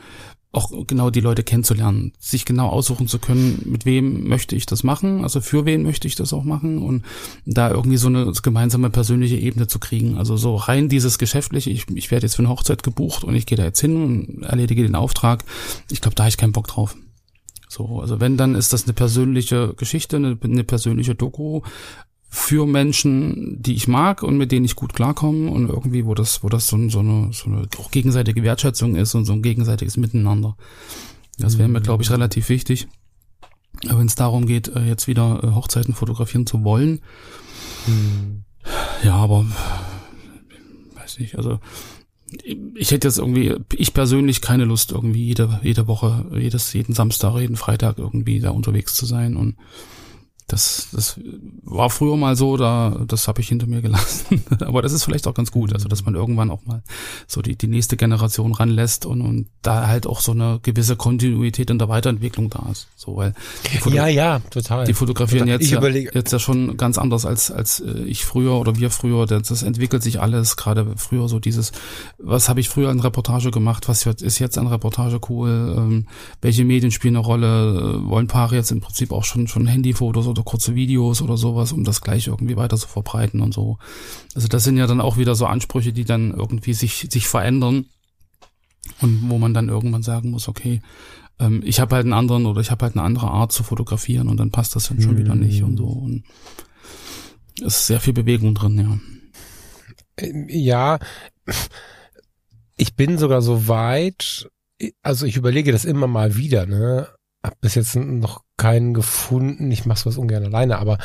auch genau die Leute kennenzulernen, sich genau aussuchen zu können, mit wem möchte ich das machen, also für wen möchte ich das auch machen und da irgendwie so eine gemeinsame persönliche Ebene zu kriegen. Also so rein dieses Geschäftliche, ich, ich werde jetzt für eine Hochzeit gebucht und ich gehe da jetzt hin und erledige den Auftrag. Ich glaube, da habe ich keinen Bock drauf. So, also wenn, dann ist das eine persönliche Geschichte, eine, eine persönliche Doku, für Menschen, die ich mag und mit denen ich gut klarkomme und irgendwie, wo das, wo das so, so, eine, so eine auch gegenseitige Wertschätzung ist und so ein gegenseitiges Miteinander. Das wäre mir, glaube ich, relativ wichtig. Wenn es darum geht, äh, jetzt wieder äh, Hochzeiten fotografieren zu wollen. Mhm. Ja, aber weiß nicht, also ich hätte jetzt irgendwie, ich persönlich keine Lust, irgendwie jede, jede Woche, jedes, jeden Samstag, jeden Freitag irgendwie da unterwegs zu sein und das, das war früher mal so, da das habe ich hinter mir gelassen. <laughs> Aber das ist vielleicht auch ganz gut, also dass man irgendwann auch mal so die, die nächste Generation ranlässt und, und da halt auch so eine gewisse Kontinuität in der Weiterentwicklung da ist. So, weil ja, ja, total. Die fotografieren total. jetzt, ja, jetzt ja schon ganz anders als als äh, ich früher oder wir früher. Das, das entwickelt sich alles. Gerade früher so dieses, was habe ich früher an Reportage gemacht? Was ist jetzt an Reportage cool? Ähm, welche Medien spielen eine Rolle? Äh, wollen Paare jetzt im Prinzip auch schon schon Handyfotos oder kurze Videos oder sowas, um das gleich irgendwie weiter zu verbreiten und so. Also das sind ja dann auch wieder so Ansprüche, die dann irgendwie sich, sich verändern und wo man dann irgendwann sagen muss, okay, ähm, ich habe halt einen anderen oder ich habe halt eine andere Art zu fotografieren und dann passt das dann schon mhm. wieder nicht und so. Und es ist sehr viel Bewegung drin, ja. Ähm, ja, ich bin sogar so weit, also ich überlege das immer mal wieder, ne? Hab bis jetzt noch keinen gefunden. Ich mache sowas ungern alleine, aber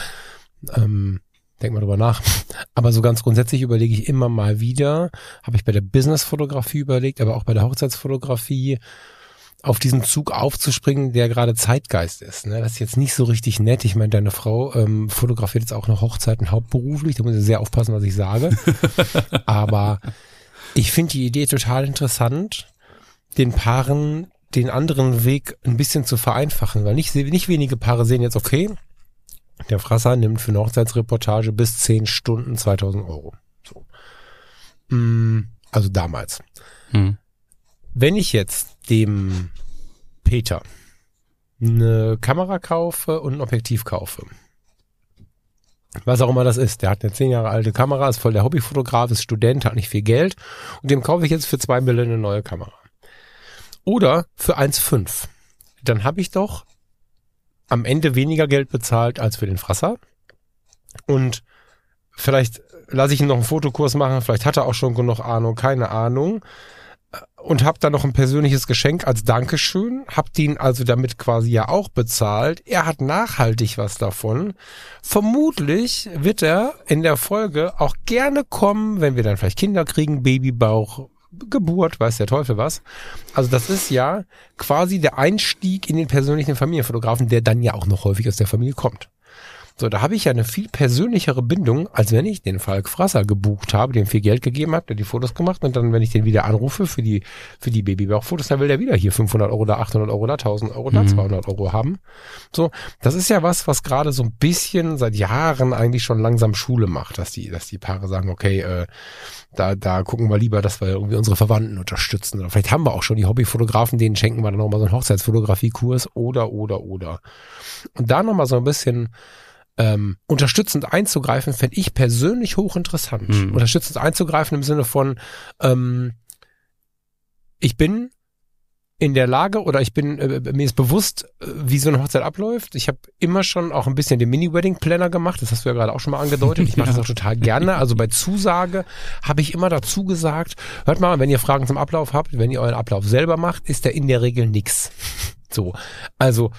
ähm, denk mal drüber nach. <laughs> Aber so ganz grundsätzlich überlege ich immer mal wieder, habe ich bei der Businessfotografie überlegt, aber auch bei der Hochzeitsfotografie, auf diesen Zug aufzuspringen, der gerade Zeitgeist ist. Ne? Das ist jetzt nicht so richtig nett. Ich meine, deine Frau ähm, fotografiert jetzt auch noch Hochzeiten hauptberuflich. Da muss ich sehr aufpassen, was ich sage. <laughs> aber ich finde die Idee total interessant, den Paaren den anderen Weg ein bisschen zu vereinfachen, weil nicht, nicht wenige Paare sehen jetzt, okay, der Frasser nimmt für eine Hochzeitsreportage bis 10 Stunden 2000 Euro. So. Mm, also damals. Hm. Wenn ich jetzt dem Peter eine Kamera kaufe und ein Objektiv kaufe, was auch immer das ist, der hat eine zehn Jahre alte Kamera, ist voll der Hobbyfotograf, ist Student, hat nicht viel Geld und dem kaufe ich jetzt für zwei Millionen eine neue Kamera. Oder für 1,5. Dann habe ich doch am Ende weniger Geld bezahlt als für den Frasser. Und vielleicht lasse ich ihn noch einen Fotokurs machen, vielleicht hat er auch schon genug Ahnung, keine Ahnung. Und habe dann noch ein persönliches Geschenk als Dankeschön, hab den also damit quasi ja auch bezahlt. Er hat nachhaltig was davon. Vermutlich wird er in der Folge auch gerne kommen, wenn wir dann vielleicht Kinder kriegen, Babybauch, Geburt, weiß der Teufel was. Also das ist ja quasi der Einstieg in den persönlichen Familienfotografen, der dann ja auch noch häufig aus der Familie kommt. So, da habe ich ja eine viel persönlichere Bindung, als wenn ich den Falk Frasser gebucht habe, dem viel Geld gegeben habe, der die Fotos gemacht und dann, wenn ich den wieder anrufe für die, für die Babybauchfotos, dann will der wieder hier 500 Euro da, 800 Euro da, 1000 Euro da, mhm. 200 Euro haben. So, das ist ja was, was gerade so ein bisschen seit Jahren eigentlich schon langsam Schule macht, dass die, dass die Paare sagen, okay, äh, da, da gucken wir lieber, dass wir irgendwie unsere Verwandten unterstützen. Oder vielleicht haben wir auch schon die Hobbyfotografen, denen schenken wir dann nochmal so einen Hochzeitsfotografiekurs oder, oder, oder. Und da nochmal so ein bisschen ähm, unterstützend einzugreifen, fände ich persönlich hochinteressant. Mhm. Unterstützend einzugreifen im Sinne von, ähm, ich bin in der Lage oder ich bin äh, mir ist bewusst, äh, wie so eine Hochzeit abläuft. Ich habe immer schon auch ein bisschen den Mini-Wedding-Planner gemacht. Das hast du ja gerade auch schon mal angedeutet. Ich <laughs> mache das auch total gerne. Also bei Zusage habe ich immer dazu gesagt, hört mal, wenn ihr Fragen zum Ablauf habt, wenn ihr euren Ablauf selber macht, ist der in der Regel nix. So, also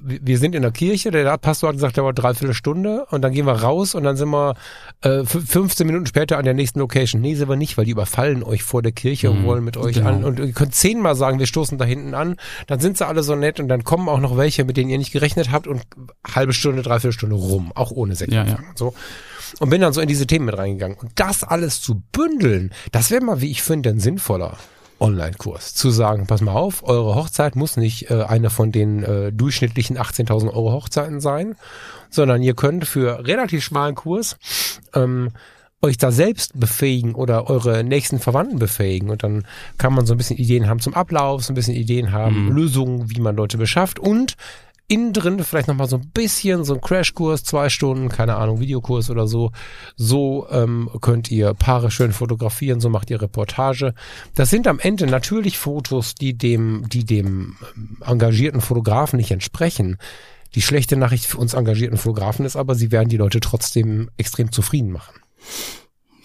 wir sind in der Kirche, der Pastor hat gesagt, der war dreiviertel Stunde und dann gehen wir raus und dann sind wir äh, 15 Minuten später an der nächsten Location. Nee, sind wir nicht, weil die überfallen euch vor der Kirche mhm, und wollen mit euch genau. an und ihr könnt zehnmal sagen, wir stoßen da hinten an, dann sind sie alle so nett und dann kommen auch noch welche, mit denen ihr nicht gerechnet habt und halbe Stunde, dreiviertel Stunde rum, auch ohne Sekt. Ja, ja. So und bin dann so in diese Themen mit reingegangen und das alles zu bündeln, das wäre mal, wie ich finde, ein sinnvoller Online-Kurs. Zu sagen, pass mal auf, eure Hochzeit muss nicht äh, eine von den äh, durchschnittlichen 18.000 Euro Hochzeiten sein, sondern ihr könnt für relativ schmalen Kurs ähm, euch da selbst befähigen oder eure nächsten Verwandten befähigen. Und dann kann man so ein bisschen Ideen haben zum Ablauf, so ein bisschen Ideen haben, Mhm. Lösungen, wie man Leute beschafft und innen drin vielleicht nochmal so ein bisschen so ein Crashkurs, zwei Stunden, keine Ahnung, Videokurs oder so. So ähm, könnt ihr Paare schön fotografieren, so macht ihr Reportage. Das sind am Ende natürlich Fotos, die dem, die dem ähm, engagierten Fotografen nicht entsprechen. Die schlechte Nachricht für uns engagierten Fotografen ist aber, sie werden die Leute trotzdem extrem zufrieden machen.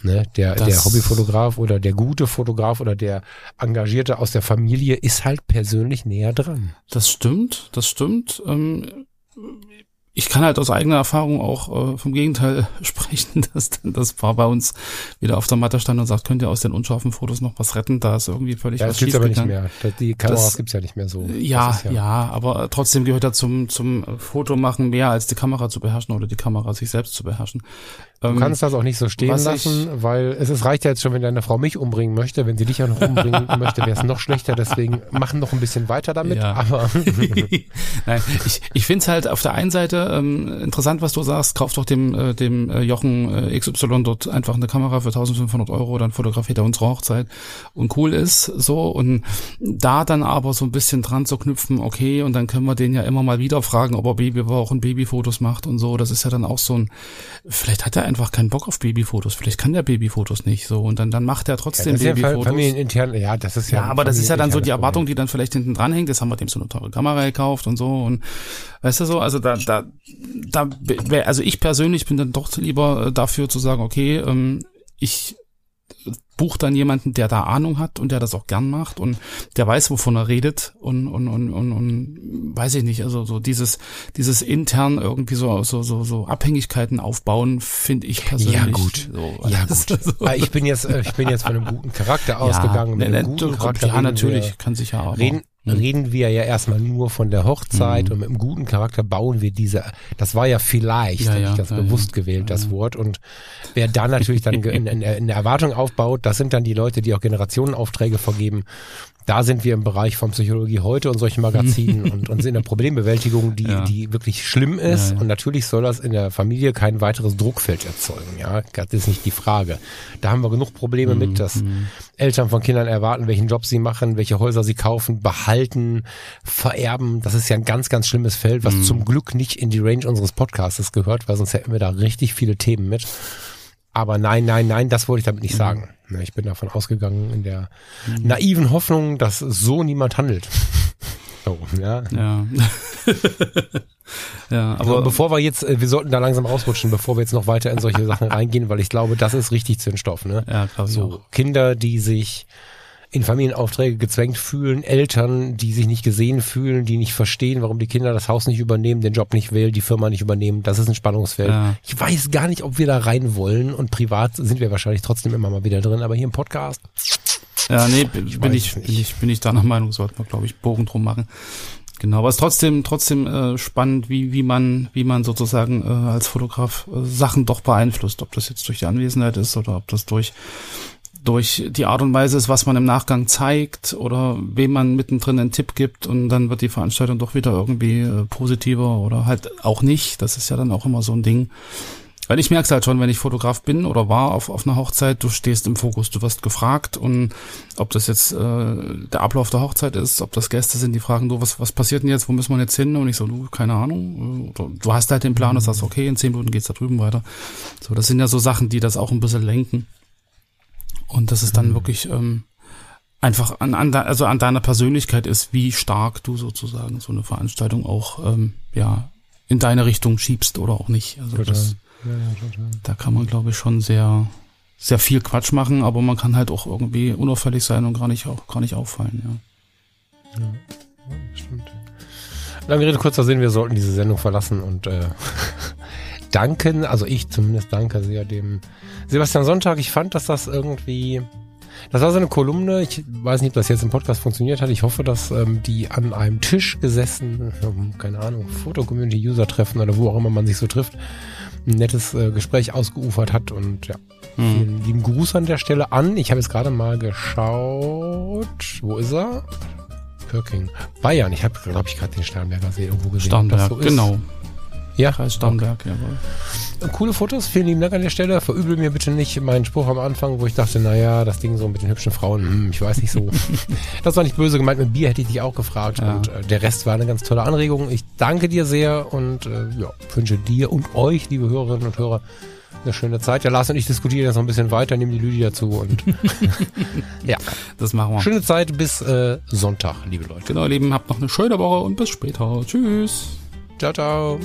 Ne, der, Das- der Hobbyfotograf oder der gute Fotograf oder der Engagierte aus der Familie ist halt persönlich näher dran. Das stimmt, das stimmt. Ähm, ich kann halt aus eigener Erfahrung auch äh, vom Gegenteil <laughs> sprechen, dass dann das Paar bei uns wieder auf der Matte stand und sagt, könnt ihr aus den unscharfen Fotos noch was retten? Da ist irgendwie völlig Ja, was das gibt's aber nicht mehr. Das- Die Kameras gibt's ja nicht mehr so. Ja, Das ist ja, aber trotzdem gehört da zum, zum Fotomachen mehr als die Kamera zu beherrschen oder die Kamera sich selbst zu beherrschen. Ähm, Du kannst das auch nicht so stehen lassen, weil es, es reicht ja jetzt schon, wenn deine Frau mich umbringen möchte. Wenn sie dich auch noch umbringen <laughs> möchte, wäre es noch schlechter. Deswegen machen noch ein bisschen weiter damit. Ja. Aber <laughs> Nein, ich, ich finde es halt auf der einen Seite ähm, interessant, was du sagst, kauf doch dem, äh, dem äh, Jochen äh, XY dort einfach eine Kamera für 1500 Euro, dann fotografiert er unsere Hochzeit und cool ist so und da dann aber so ein bisschen dran zu knüpfen, okay, und dann können wir den ja immer mal wieder fragen, ob er Babywochen Babyfotos macht und so, das ist ja dann auch so ein, vielleicht hat er einfach keinen Bock auf Babyfotos, vielleicht kann der Babyfotos nicht so und dann, dann macht er ja, trotzdem das ja Babyfotos. familienintern. Ja, das ist ja. Ja, aber das ist ja dann so die Erwartung, die dann vielleicht hinten dran hängt. Jetzt haben wir dem so eine teure Kamera gekauft und so und weißt du so, also da, da, da, also ich persönlich bin dann doch lieber äh, dafür zu sagen, okay, ähm, ich buche dann jemanden, der da Ahnung hat und der das auch gern macht und der weiß, wovon er redet und und und und, und weiß ich nicht, also so dieses dieses intern irgendwie so so so so Abhängigkeiten aufbauen, finde ich persönlich. Ja, gut. So, Ja, das gut. <laughs> so. Ah, Ich bin jetzt, äh, ich bin jetzt von einem guten Charakter ausgegangen. Mit ne, einem ne, guten Charakter ja, natürlich, Wir, kann sich ja auch. reden. Reden wir ja erstmal nur von der Hochzeit Mhm. und mit einem guten Charakter bauen wir diese, das war ja vielleicht, Ja, ja, ich das ja, bewusst ja. gewählt, das Ja. Wort. Und wer dann natürlich dann <laughs> in, in, in der Erwartung aufbaut, das sind dann die Leute, die auch Generationenaufträge vergeben. Da sind wir im Bereich von Psychologie heute und solchen Magazinen <laughs> und, und sind in der Problembewältigung, die, Ja. die wirklich schlimm ist. Ja, ja. Und natürlich soll das in der Familie kein weiteres Druckfeld erzeugen. Ja, das ist nicht die Frage. Da haben wir genug Probleme Mhm. mit, dass Eltern von Kindern erwarten, welchen Job sie machen, welche Häuser sie kaufen, behalten, vererben. Das ist ja ein ganz, ganz schlimmes Feld, Mhm. was zum Glück nicht in die Range unseres Podcasts gehört, weil sonst hätten wir da richtig viele Themen mit. Aber nein, nein, nein, das wollte ich damit Mhm. nicht sagen. Ich bin davon ausgegangen in der naiven Hoffnung, dass so niemand handelt. <laughs> So, ja. Ja. <laughs> ja, Aber aber bevor wir jetzt, äh, wir sollten da langsam rausrutschen, bevor wir jetzt noch weiter in solche Sachen reingehen, weil ich glaube, das ist richtig Zündstoff, ne? ja, glaube ich So. Kinder, die sich in Familienaufträge gezwängt fühlen, Eltern, die sich nicht gesehen fühlen, die nicht verstehen, warum die Kinder das Haus nicht übernehmen, den Job nicht wählen, die Firma nicht übernehmen. Das ist ein Spannungsfeld. Ja. Ich weiß gar nicht, ob wir da rein wollen und privat sind wir wahrscheinlich trotzdem immer mal wieder drin, aber hier im Podcast. Ja, nee, bin ich, bin ich, nicht. bin ich, bin ich deiner Meinung, sollten wir, glaube ich, Bogen drum machen. Genau, aber es ist trotzdem, trotzdem äh, spannend, wie, wie man, wie man sozusagen äh, als Fotograf äh, Sachen doch beeinflusst, ob das jetzt durch die Anwesenheit ist oder ob das durch durch die Art und Weise ist, was man im Nachgang zeigt oder wem man mittendrin einen Tipp gibt und dann wird die Veranstaltung doch wieder irgendwie äh, positiver oder halt auch nicht. Das ist ja dann auch immer so ein Ding. Weil ich merke es halt schon, wenn ich Fotograf bin oder war auf, auf einer Hochzeit, du stehst im Fokus, du wirst gefragt und ob das jetzt äh, der Ablauf der Hochzeit ist, ob das Gäste sind, die fragen, du, was, was passiert denn jetzt, wo müssen wir jetzt hin? Und ich so, du, keine Ahnung. Oder du hast halt den Plan und sagst, okay, in zehn Minuten geht's da drüben weiter. So, das sind ja so Sachen, die das auch ein bisschen lenken. Und das ist dann wirklich ähm, einfach an, an, also an deiner Persönlichkeit ist, wie stark du sozusagen so eine Veranstaltung auch ähm, ja in deine Richtung schiebst oder auch nicht. Also das, da kann man, glaube ich, schon sehr, sehr viel Quatsch machen, aber man kann halt auch irgendwie unauffällig sein und gar nicht, auch, gar nicht auffallen, ja. Stimmt. Lange Rede, kurzer Sinn, wir sollten diese Sendung verlassen und äh, <laughs> danken, also ich zumindest danke sehr dem Sebastian Sonntag. Ich fand, dass das irgendwie, das war so eine Kolumne, ich weiß nicht, ob das jetzt im Podcast funktioniert hat. Ich hoffe, dass ähm, die an einem Tisch gesessen, ähm, keine Ahnung, Foto-Community-User-Treffen oder wo auch immer man sich so trifft, ein nettes äh, Gespräch ausgeufert hat und ja, Hm. vielen lieben Gruß an der Stelle an. Ich habe jetzt gerade mal geschaut, wo ist er? Pörking. Bayern. Ich habe, glaube ich, gerade den Starnberger See irgendwo gesehen. Starnberg, so ist. genau. Ja, Kreis Starnberg, jawohl. Coole Fotos, vielen lieben Dank an der Stelle. Verübel mir bitte nicht meinen Spruch am Anfang, wo ich dachte, naja, das Ding so mit den hübschen Frauen, hm, ich weiß nicht so. <laughs> das war nicht böse gemeint, mit Bier hätte ich dich auch gefragt. Ja. Und äh, der Rest war eine ganz tolle Anregung. Ich danke dir sehr und äh, ja, wünsche dir und euch, liebe Hörerinnen und Hörer, eine schöne Zeit. Ja, Lars und ich diskutieren jetzt noch ein bisschen weiter, nehmen die Lydia dazu und <laughs> <laughs> ja, Das machen wir. schöne Zeit bis äh, Sonntag, liebe Leute. Genau, ihr Lieben, habt noch eine schöne Woche und bis später. Tschüss. Ciao, ciao.